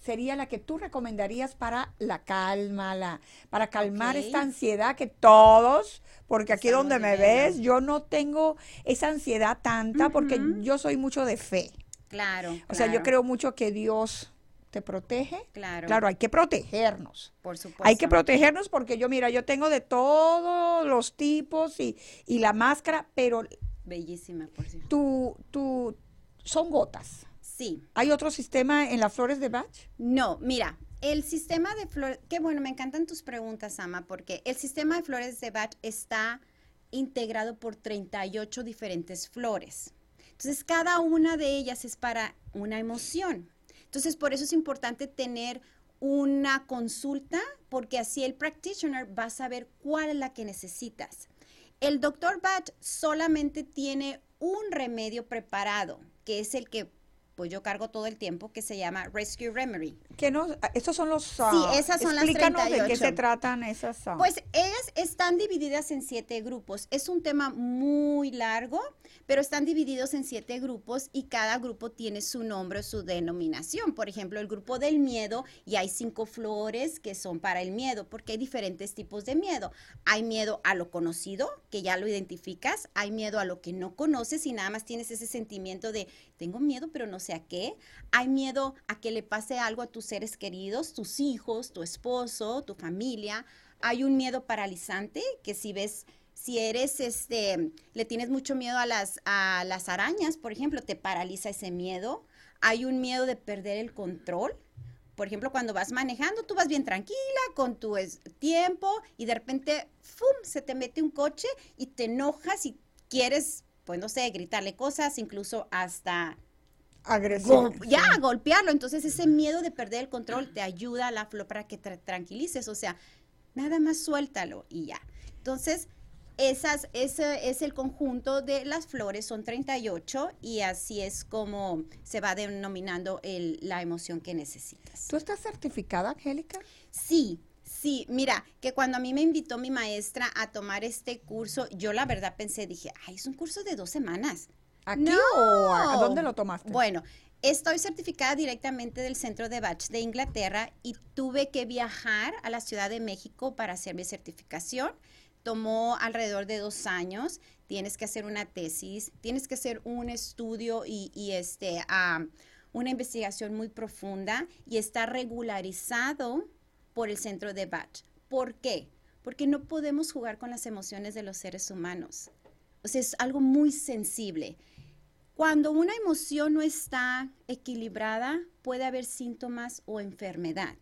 sería la que tú recomendarías para la calma, la, para calmar esta ansiedad que todos, porque aquí Estamos donde me ves, yo no tengo esa ansiedad tanta porque yo soy mucho de fe. claro. O sea, yo creo mucho que Dios te protege. Claro. Claro, hay que protegernos. Por supuesto. Hay que protegernos porque yo, mira, yo tengo de todos los tipos y, y la máscara, pero Bellísima, por cierto. tú, tú, son gotas. Sí. ¿Hay otro sistema en las flores de Bach? No, mira, el sistema de flores, qué bueno, me encantan tus preguntas, Ama, porque el sistema de flores de Bach está integrado por 38 diferentes flores. Entonces, cada una de ellas es para una emoción. Entonces, por eso es importante tener una consulta, porque así el practitioner va a saber cuál es la que necesitas. El doctor Bach solamente tiene un remedio preparado, que es el que pues yo cargo todo el tiempo, que se llama Rescue Remedy. Que no, estos son los. ah, esas son las explícanos de qué 38. se tratan esas. ah. Pues ellas están divididas en siete grupos. Es un tema muy largo, pero están divididos en siete grupos y cada grupo tiene su nombre o su denominación. Por ejemplo, el grupo del miedo y hay cinco flores que son para el miedo, porque hay diferentes tipos de miedo. Hay miedo a lo conocido, que ya lo identificas. Hay miedo a lo que no conoces y nada más tienes ese sentimiento de tengo miedo, pero no sé a qué. Hay miedo a que le pase algo a tus seres queridos, tus hijos, tu esposo, tu familia. Hay un miedo paralizante que si ves, si eres, este, le tienes mucho miedo a las, a las arañas, por ejemplo, te paraliza ese miedo. Hay un miedo de perder el control. Por ejemplo, cuando vas manejando, tú vas bien tranquila con tu tiempo y de repente, ¡fum!, se te mete un coche y te enojas y quieres, pues no sé, gritarle cosas, incluso hasta Agresión. Ya, golpearlo. Entonces, ese miedo de perder el control te ayuda a la flor para que te tranquilices. O sea, nada más suéltalo y ya. Entonces, esas, ese es el conjunto de las flores, son 38 y así es como se va denominando el- la emoción que necesitas. ¿Tú estás certificada, Angélica? Sí, sí, mira, que cuando a mí me invitó mi maestra a tomar este curso, yo la verdad pensé, dije, ay, es un curso de dos semanas. ¿Aquí No. o a, dónde lo tomaste? Bueno, estoy certificada directamente del Centro de Bach de Inglaterra y tuve que viajar a la Ciudad de México para hacer mi certificación. Tomó alrededor de dos años. Tienes que hacer una tesis, tienes que hacer un estudio y, y, este, una investigación muy profunda y está regularizado por el Centro de Bach. ¿Por qué? Porque no podemos jugar con las emociones de los seres humanos. O sea, es algo muy sensible. Cuando una emoción no está equilibrada, puede haber síntomas o enfermedad.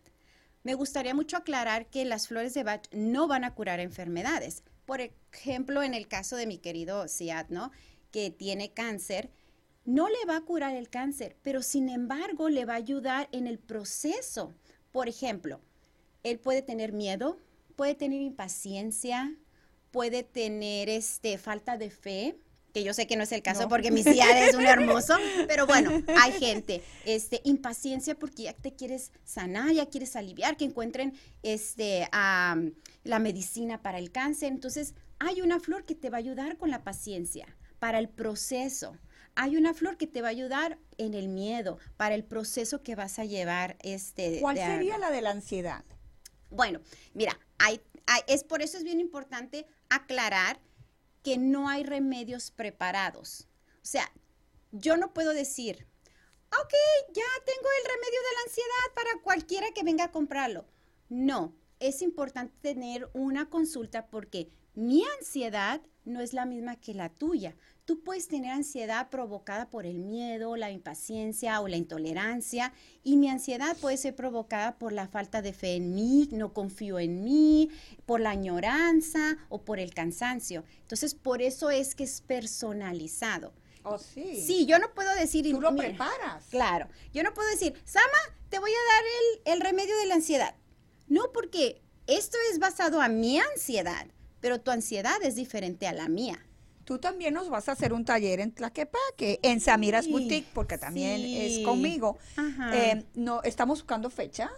Me gustaría mucho aclarar que las flores de Bach no van a curar enfermedades. Por ejemplo, en el caso de mi querido Siad, ¿no? Que tiene cáncer, no le va a curar el cáncer, pero sin embargo le va a ayudar en el proceso. Por ejemplo, él puede tener miedo, puede tener impaciencia, puede tener este, falta de fe, que yo sé que no es el caso porque mi tía es un hermoso, pero bueno, hay gente, este, impaciencia porque ya te quieres sanar, ya quieres aliviar, que encuentren este, la medicina para el cáncer. Entonces, hay una flor que te va a ayudar con la paciencia, para el proceso. Hay una flor que te va a ayudar en el miedo, para el proceso que vas a llevar. Este, ¿Cuál sería la de la ansiedad? Bueno, mira, hay, es por eso es bien importante aclarar que no hay remedios preparados. O sea, yo no puedo decir, ok, ya tengo el remedio de la ansiedad para cualquiera que venga a comprarlo. No, es importante tener una consulta porque mi ansiedad no es la misma que la tuya. Tú puedes tener ansiedad provocada por el miedo, la impaciencia o la intolerancia y mi ansiedad puede ser provocada por la falta de fe en mí, no confío en mí, por la añoranza o por el cansancio. Entonces, por eso es que es personalizado. Oh, sí. Sí, yo no puedo decir... Tú lo preparas. Claro. Yo no puedo decir, Sama, te voy a dar el, el remedio de la ansiedad. No, porque esto es basado a mi ansiedad, pero tu ansiedad es diferente a la mía tú también nos vas a hacer un taller en Tlaquepaque, en Samiras Boutique, porque también es conmigo. Eh, no, estamos buscando fecha.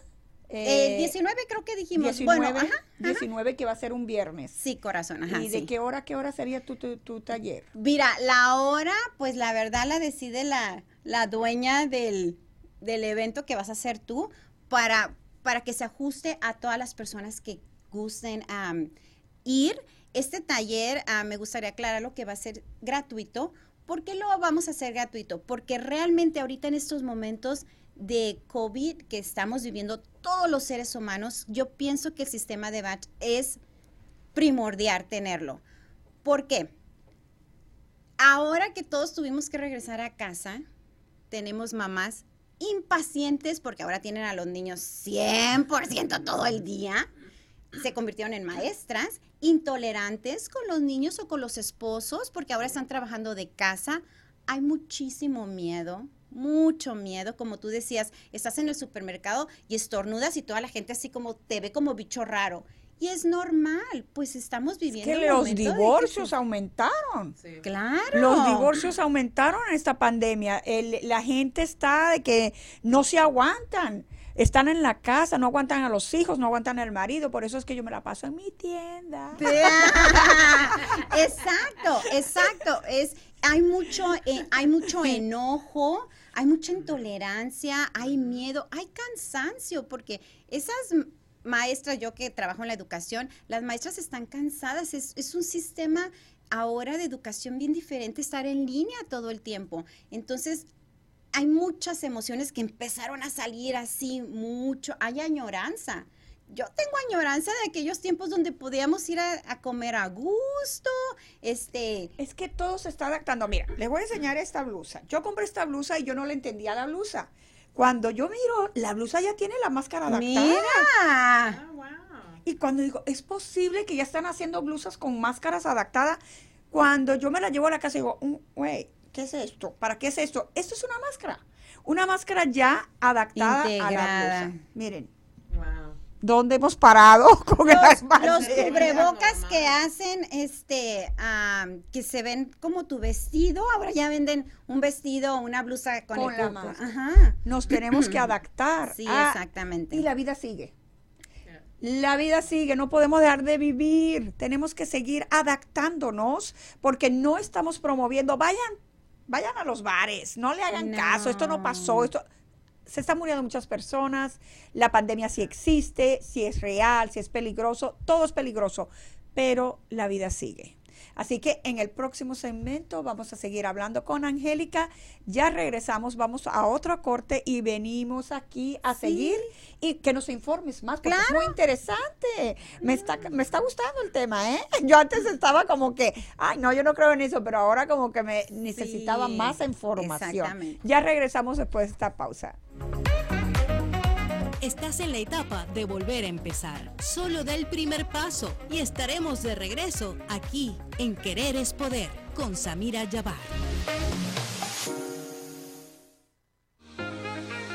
Eh, 19 creo que dijimos. 19, bueno, 19 que va a ser un viernes. Sí, corazón. Ajá, ¿Y de qué hora, qué hora sería tu, tu, taller? Mira, la hora, pues la verdad la decide la, la dueña del, del evento que vas a hacer tú para, para que se ajuste a todas las personas que gusten ir. Este taller, ah, me gustaría aclararlo que va a ser gratuito. ¿Por qué lo vamos a hacer gratuito? Porque realmente ahorita en estos momentos de COVID que estamos viviendo todos los seres humanos, yo pienso que el sistema de batch es primordial tenerlo. ¿Por qué? Ahora que todos tuvimos que regresar a casa, tenemos mamás impacientes porque ahora tienen a los niños 100% todo el día se convirtieron en maestras, intolerantes con los niños o con los esposos, porque ahora están trabajando de casa. Hay muchísimo miedo, mucho miedo, como tú decías, estás en el supermercado y estornudas y toda la gente así como te ve como bicho raro. Y es normal, pues estamos viviendo. Es que los divorcios aumentaron. Claro. Los divorcios aumentaron en esta pandemia. la gente está de que no se aguantan están en la casa, no aguantan a los hijos, no aguantan al marido, por eso es que yo me la paso en mi tienda. exacto, exacto. Es, hay mucho, eh, hay mucho enojo, hay mucha intolerancia, hay miedo, hay cansancio, porque esas maestras, yo que trabajo en la educación, las maestras están cansadas, es, es un sistema ahora de educación bien diferente estar en línea todo el tiempo. Entonces, hay muchas emociones que empezaron a salir así mucho. Hay añoranza. Yo tengo añoranza de aquellos tiempos donde podíamos ir a, comer a gusto, este... Es que todo se está adaptando. Mira, les voy a enseñar esta blusa. Yo compré esta blusa y yo no le entendía la blusa. Cuando yo miro, la blusa ya tiene la máscara adaptada. ¡Mira! Ah, y cuando digo, es posible que ya están haciendo blusas con máscaras adaptadas. Cuando yo me la llevo a la casa, digo, güey, mm, ¿qué es esto? ¿Para qué es esto? Esto es una máscara. Una máscara ya adaptada a la blusa. Miren. Wow. ¿Dónde hemos parado con los, los cubrebocas que hacen, este, que se ven como tu vestido, ahora ya venden un vestido o una blusa con, el la Ajá. Nos tenemos que adaptar. Sí, exactamente. Y la vida sigue. La vida sigue, no podemos dejar de vivir, tenemos que seguir adaptándonos porque no estamos promoviendo, vayan vayan a los bares, no le hagan caso, esto no pasó, esto se están muriendo muchas personas, la pandemia sí existe, sí es real, sí es peligroso, todo es peligroso, pero la vida sigue. Así que en el próximo segmento vamos a seguir hablando con Angélica. Ya regresamos, vamos a otro corte y venimos aquí a seguir y que nos informes más, porque es muy interesante. Me está, me está gustando el tema, ¿eh? Yo antes estaba como que, ay, no, yo no creo en eso, pero ahora como que me necesitaba Sí, más información. Ya regresamos después de esta pausa. Estás en la etapa de volver a empezar. Solo da el primer paso y estaremos de regreso aquí en Querer es Poder con Samira Yabar.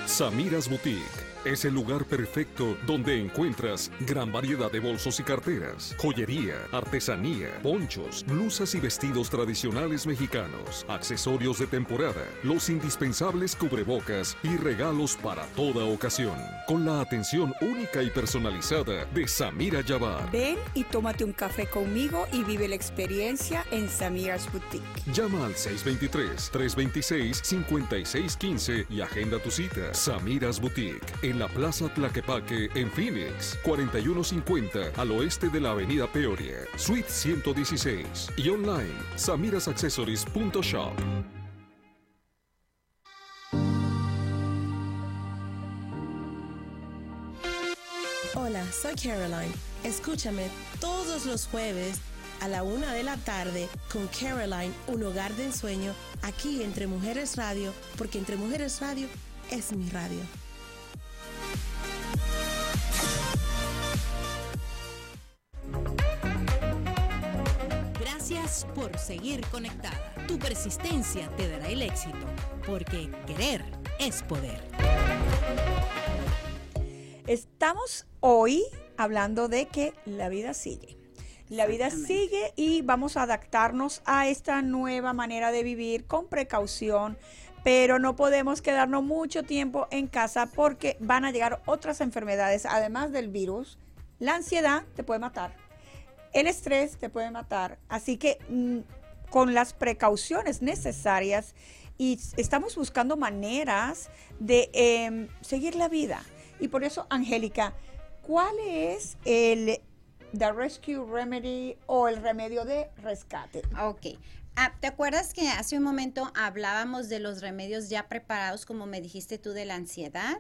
Samiras Boutique es el lugar perfecto donde encuentras gran variedad de bolsos y carteras, joyería, artesanía, ponchos, blusas y vestidos tradicionales mexicanos, accesorios de temporada, los indispensables cubrebocas y regalos para toda ocasión, con la atención única y personalizada de Samira Yabar. Ven y tómate un café conmigo y vive la experiencia en Samiras Boutique. Llama al 623-326-5615 y agenda tu cita. Samiras Boutique, en la Plaza Tlaquepaque, en Phoenix, 4150 al oeste de la Avenida Peoria, Suite 116 y online, samirasaccessories.shop. Hola, soy Caroline. Escúchame todos los jueves a la una de la tarde con Caroline, un hogar de ensueño, aquí entre Mujeres Radio, porque entre Mujeres Radio es mi radio. Gracias por seguir conectada. Tu persistencia te dará el éxito, porque querer es poder. Estamos hoy hablando de que la vida sigue. La vida sigue y vamos a adaptarnos a esta nueva manera de vivir con precaución, pero no podemos quedarnos mucho tiempo en casa porque van a llegar otras enfermedades, además del virus. La ansiedad te puede matar, el estrés te puede matar, así que mm, con las precauciones necesarias y estamos buscando maneras de em, seguir la vida. Y por eso, Angélica, ¿cuál es el The Rescue Remedy o el remedio de rescate? Ok. Ah, ¿Te acuerdas que hace un momento hablábamos de los remedios ya preparados, como me dijiste tú, de la ansiedad?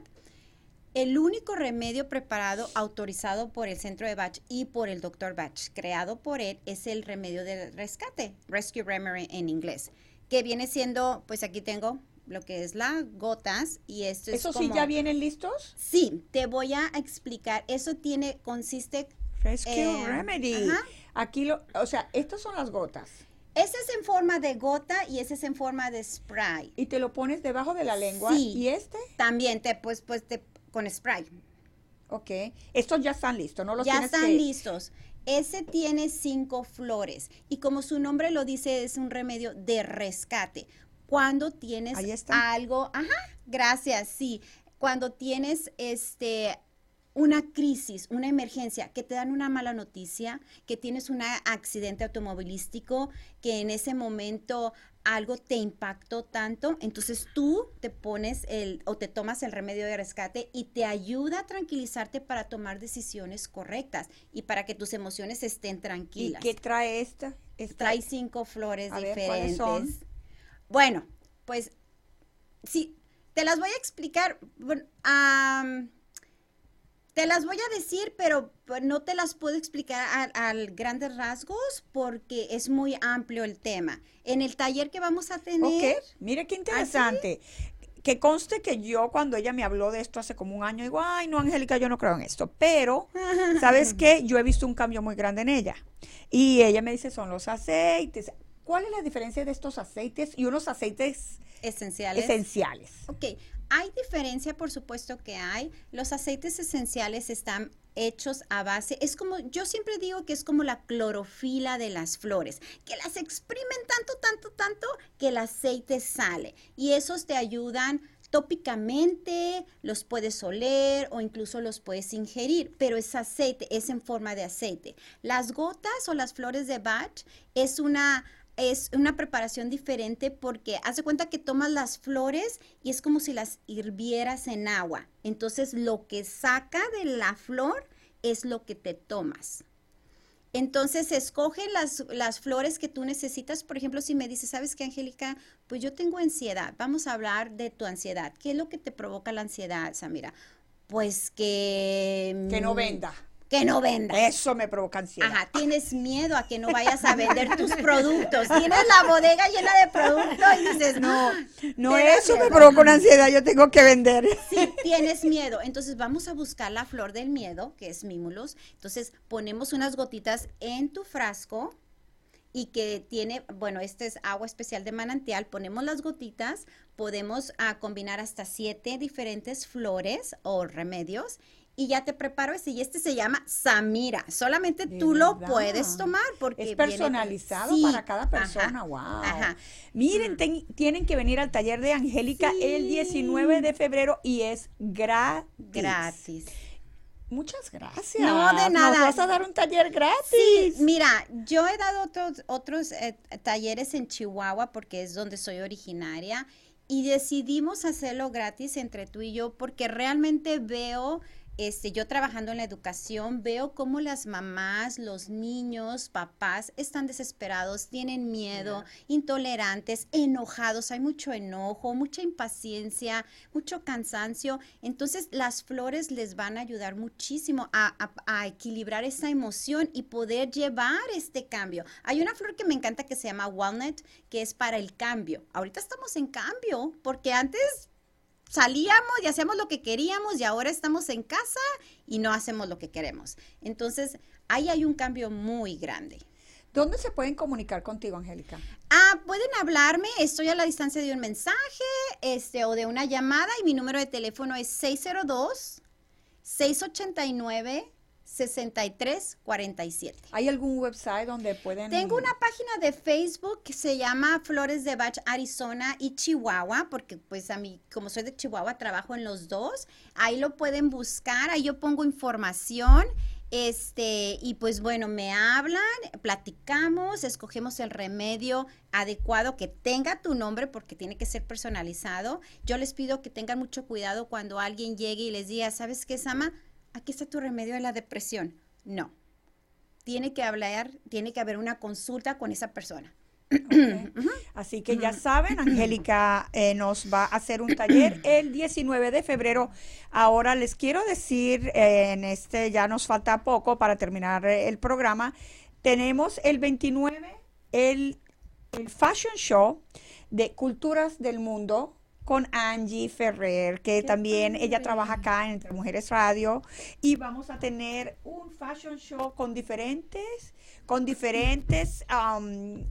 El único remedio preparado, autorizado por el centro de Bach y por el doctor Bach, creado por él, es el remedio del rescate, Rescue Remedy en inglés, que viene siendo, pues aquí tengo lo que es las gotas y esto es ¿Eso sí ya vienen listos? Sí, te voy a explicar. Eso tiene, consiste Rescue Eh, Remedy. ajá. Aquí lo, o sea, estas son las gotas. Ese es en forma de gota y ese es en forma de spray. Y te lo pones debajo de la lengua. Sí. ¿Y este? También te pues pues te con spray. Ok. Estos ya están listos, ¿no? Los ya están que- listos. Ese tiene cinco flores y como su nombre lo dice es un remedio de rescate. Cuando tienes Ahí está. algo, ajá, gracias, sí. Cuando tienes este una crisis, una emergencia, que te dan una mala noticia, que tienes un accidente automovilístico, que en ese momento algo te impactó tanto, entonces tú te pones el o te tomas el remedio de rescate y te ayuda a tranquilizarte para tomar decisiones correctas y para que tus emociones estén ¿Y tranquilas. qué trae esta? Esta- Trae cinco flores A ver, diferentes. ¿cuáles son? Bueno, pues sí, te las voy a explicar. Te las voy a decir, pero pues, no te las puedo explicar a, a grandes rasgos porque es muy amplio el tema. En el taller que vamos a tener, Ok, mire ¿Ah, qué interesante. Que conste que yo cuando ella me habló de esto hace como un año, digo, ay, no, Angélica, yo no creo en esto. Pero, ¿sabes qué? Yo he visto un cambio muy grande en ella. Y ella me dice, son los aceites. ¿Cuál es la diferencia de estos aceites y unos aceites esenciales. esenciales? Ok, hay diferencia, por supuesto que hay. Los aceites esenciales están hechos a base, es como, yo siempre digo que es como la clorofila de las flores, que las exprimen tanto, tanto, tanto, que el aceite sale. Y esos te ayudan tópicamente, los puedes oler o incluso los puedes ingerir, pero es aceite, es en forma de aceite. Las gotas o las flores de Bach es una es una preparación diferente porque haz de cuenta que tomas las flores y es como si las hirvieras en agua. Entonces lo que saca de la flor es lo que te tomas. Entonces, escoge las, las flores que tú necesitas. Por ejemplo, si me dices, ¿sabes qué, Angélica? Pues yo tengo ansiedad. Vamos a hablar de tu ansiedad. ¿Qué es lo que te provoca la ansiedad, Samira? Pues que... Que no venda. Que no venda. Eso me provoca ansiedad. Ajá, tienes miedo a que no vayas a vender tus productos. Tienes la bodega llena de productos y dices, no, No, eso me provoca una ansiedad, yo tengo que vender. Sí, tienes miedo. Entonces vamos a buscar la flor del miedo, que es mimulus. Entonces ponemos unas gotitas en tu frasco y que tiene, bueno, este es agua especial de manantial. Ponemos las gotitas, podemos ah, combinar hasta siete diferentes flores o remedios. Y ya te preparo este, y este se llama Samira. Solamente De tú lo puedes tomar porque Es viene- personalizado Sí, para cada ajá, persona, wow. ajá. Miren, ten- tienen que venir al taller de Angélica el 19 de febrero y es gratis. Gratis. Muchas gracias. No, de Nos nada. vas a dar un taller gratis. Sí, mira, yo he dado otros, otros eh, talleres en Chihuahua porque es donde soy originaria y decidimos hacerlo gratis entre tú y yo porque realmente veo, este, yo trabajando en la educación, veo cómo las mamás, los niños, papás están desesperados, tienen miedo, intolerantes, enojados, hay mucho enojo, mucha impaciencia, mucho cansancio. Entonces las flores les van a ayudar muchísimo a, a- a equilibrar esa emoción y poder llevar este cambio. Hay una flor que me encanta que se llama walnut, que es para el cambio. Ahorita estamos en cambio, porque antes salíamos y hacíamos lo que queríamos y ahora estamos en casa y no hacemos lo que queremos. Entonces, ahí hay un cambio muy grande. ¿Dónde se pueden comunicar contigo, Angélica? Ah, pueden hablarme, estoy a la distancia de un mensaje este, o de una llamada y mi número de teléfono es 602-689-6347. ¿Hay algún website donde pueden...? Tengo una página de Facebook que se llama Flores de Bach, Arizona y Chihuahua, porque pues a mí, como soy de Chihuahua, trabajo en los dos. Ahí lo pueden buscar, ahí yo pongo información. Este, y pues bueno, me hablan, platicamos, escogemos el remedio adecuado que tenga tu nombre porque tiene que ser personalizado. Yo les pido que tengan mucho cuidado cuando alguien llegue y les diga, ¿sabes qué, Sama? Aquí está tu remedio de la depresión. No, tiene que hablar, tiene que haber una consulta con esa persona. Así que ya saben, Angélica eh, nos va a hacer un taller el 19 de febrero. Ahora les quiero decir, eh, en este ya nos falta poco para terminar el programa. Tenemos el 29 el, el Fashion Show de Culturas del Mundo con Angie Ferrer, que también ella trabaja acá en Entre Mujeres Radio. Y vamos a tener un fashion show con diferentes, con diferentes um,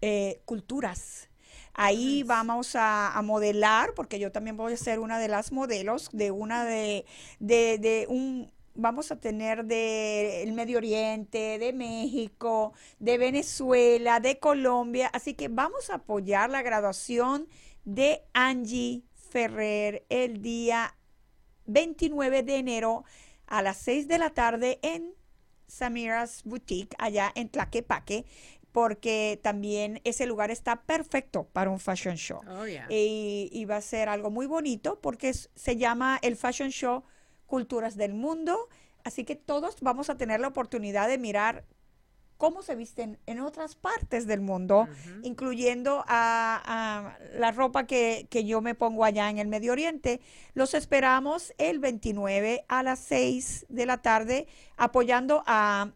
eh, culturas. Ahí vamos a, a modelar, porque yo también voy a ser una de las modelos de una de, de, de un, vamos a tener de el Medio Oriente, de México, de Venezuela, de Colombia. Así que vamos a apoyar la graduación de Angie Ferrer el día 29 de enero a las 6 de la tarde en Samira's Boutique, allá en Tlaquepaque, porque también ese lugar está perfecto para un fashion show. Oh, yeah. Y, y va a ser algo muy bonito porque es- se llama el Fashion Show Culturas del Mundo. Así que todos vamos a tener la oportunidad de mirar cómo se visten en otras partes del mundo, incluyendo a, a la ropa que, que yo me pongo allá en el Medio Oriente. Los esperamos el 29 a las 6 de la tarde apoyando a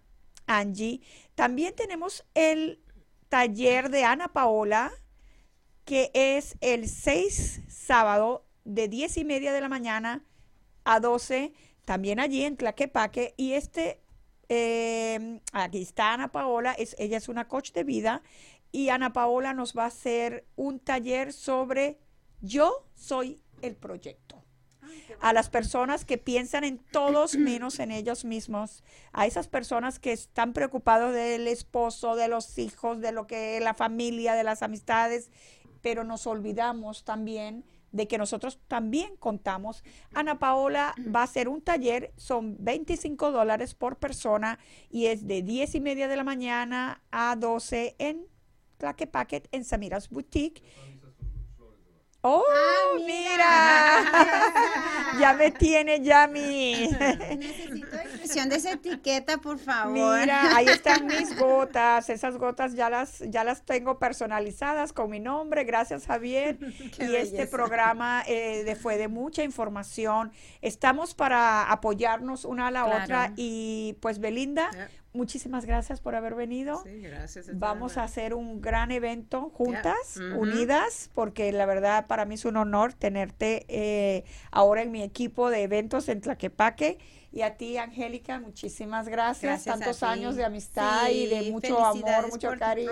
Angie. También tenemos el taller de Ana Paola, que es el 6 sábado de 10 y media de la mañana a 12, también allí en Tlaquepaque. Y este, eh, aquí está Ana Paola, es, ella es una coach de vida y Ana Paola nos va a hacer un taller sobre yo soy el proyecto. A las personas que piensan en todos menos en ellos mismos, a esas personas que están preocupados del esposo, de los hijos, de lo que la familia, de las amistades, pero nos olvidamos también de que nosotros también contamos. Ana Paola va a hacer un taller, son 25 dólares por persona y es de 10 y media de la mañana a 12 en Tlaquepaque, en Samira's Boutique. ¡Oh, Ah, mira! ya me tiene ya mi... Necesito expresión de esa etiqueta, por favor. Mira, ahí están mis gotas. Esas gotas ya las, ya las tengo personalizadas con mi nombre. Gracias, Javier. Qué y este programa eh, de- fue de mucha información. Estamos para apoyarnos una a la Claro. otra. Y pues, Belinda. Muchísimas gracias por haber venido. Sí, gracias. Vamos a hacer un gran evento juntas, unidas, porque la verdad para mí es un honor tenerte eh, ahora en mi equipo de eventos en Tlaquepaque. Y a ti, Angélica, muchísimas gracias. Tantos años de amistad y de mucho amor, mucho cariño.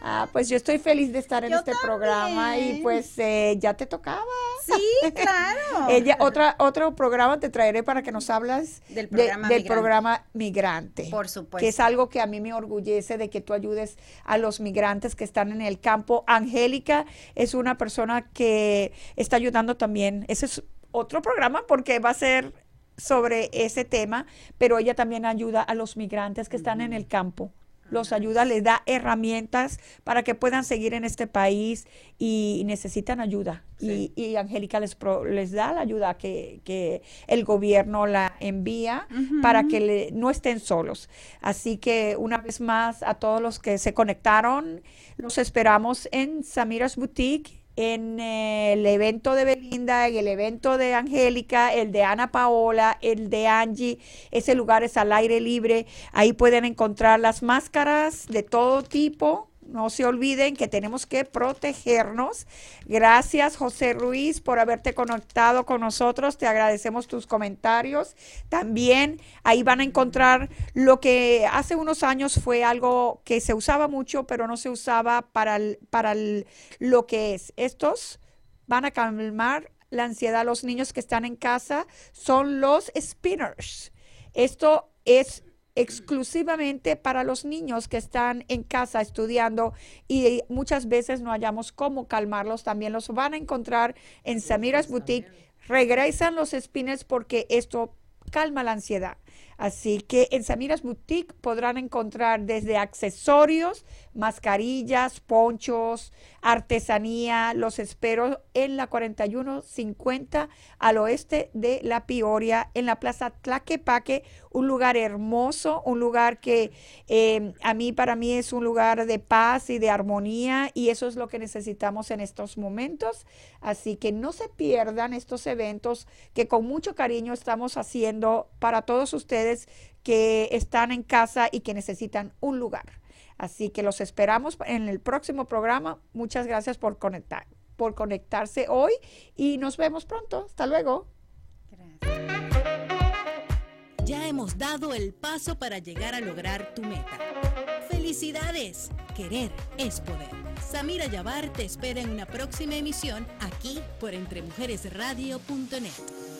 Ah, pues yo estoy feliz de estar en Yo este programa y pues eh, ya te tocaba. Sí, claro. Ella, otra, otro programa te traeré para que nos hablas Del de- programa del migrante. programa migrante. Por supuesto. Que es algo que a mí me orgullece de que tú ayudes a los migrantes que están en el campo. Angélica es una persona que está ayudando también. Ese es otro programa porque va a ser sobre ese tema, pero ella también ayuda a los migrantes que están en el campo. Los ayuda, les da herramientas para que puedan seguir en este país y necesitan ayuda. Sí. Y, y Angélica les, pro- les da la ayuda que, que el gobierno la envía para que le- no estén solos. Así que una vez más a todos los que se conectaron, los esperamos en Samira's Boutique en el evento de Belinda, en el evento de Angélica, el de Ana Paola, el de Angie. Ese lugar es al aire libre. Ahí pueden encontrar las máscaras de todo tipo. No se olviden que tenemos que protegernos. Gracias, José Ruiz, por haberte conectado con nosotros. Te agradecemos tus comentarios. También ahí van a encontrar lo que hace unos años fue algo que se usaba mucho, pero no se usaba para, para lo que es. Estos van a calmar la ansiedad. Los niños que están en casa son los spinners. Esto es exclusivamente para los niños que están en casa estudiando y muchas veces no hallamos cómo calmarlos. También los van a encontrar en Samira's Boutique. Regresan los spinners porque esto calma la ansiedad. Así que en Samira's Boutique podrán encontrar desde accesorios, mascarillas, ponchos, artesanía. Los espero en la 4150 al oeste de La Pioria, en la Plaza Tlaquepaque, un lugar hermoso, un lugar que eh, a mí, para mí, es un lugar de paz y de armonía y eso es lo que necesitamos en estos momentos. Así que no se pierdan estos eventos que con mucho cariño estamos haciendo para todos ustedes que están en casa y que necesitan un lugar. Así que los esperamos en el próximo programa. Muchas gracias por conectar, por conectarse hoy y nos vemos pronto. Hasta luego. Ya hemos dado el paso para llegar a lograr tu meta. ¡Felicidades! Querer es poder. Samira Yabar te espera en una próxima emisión aquí por entremujeresradio.net.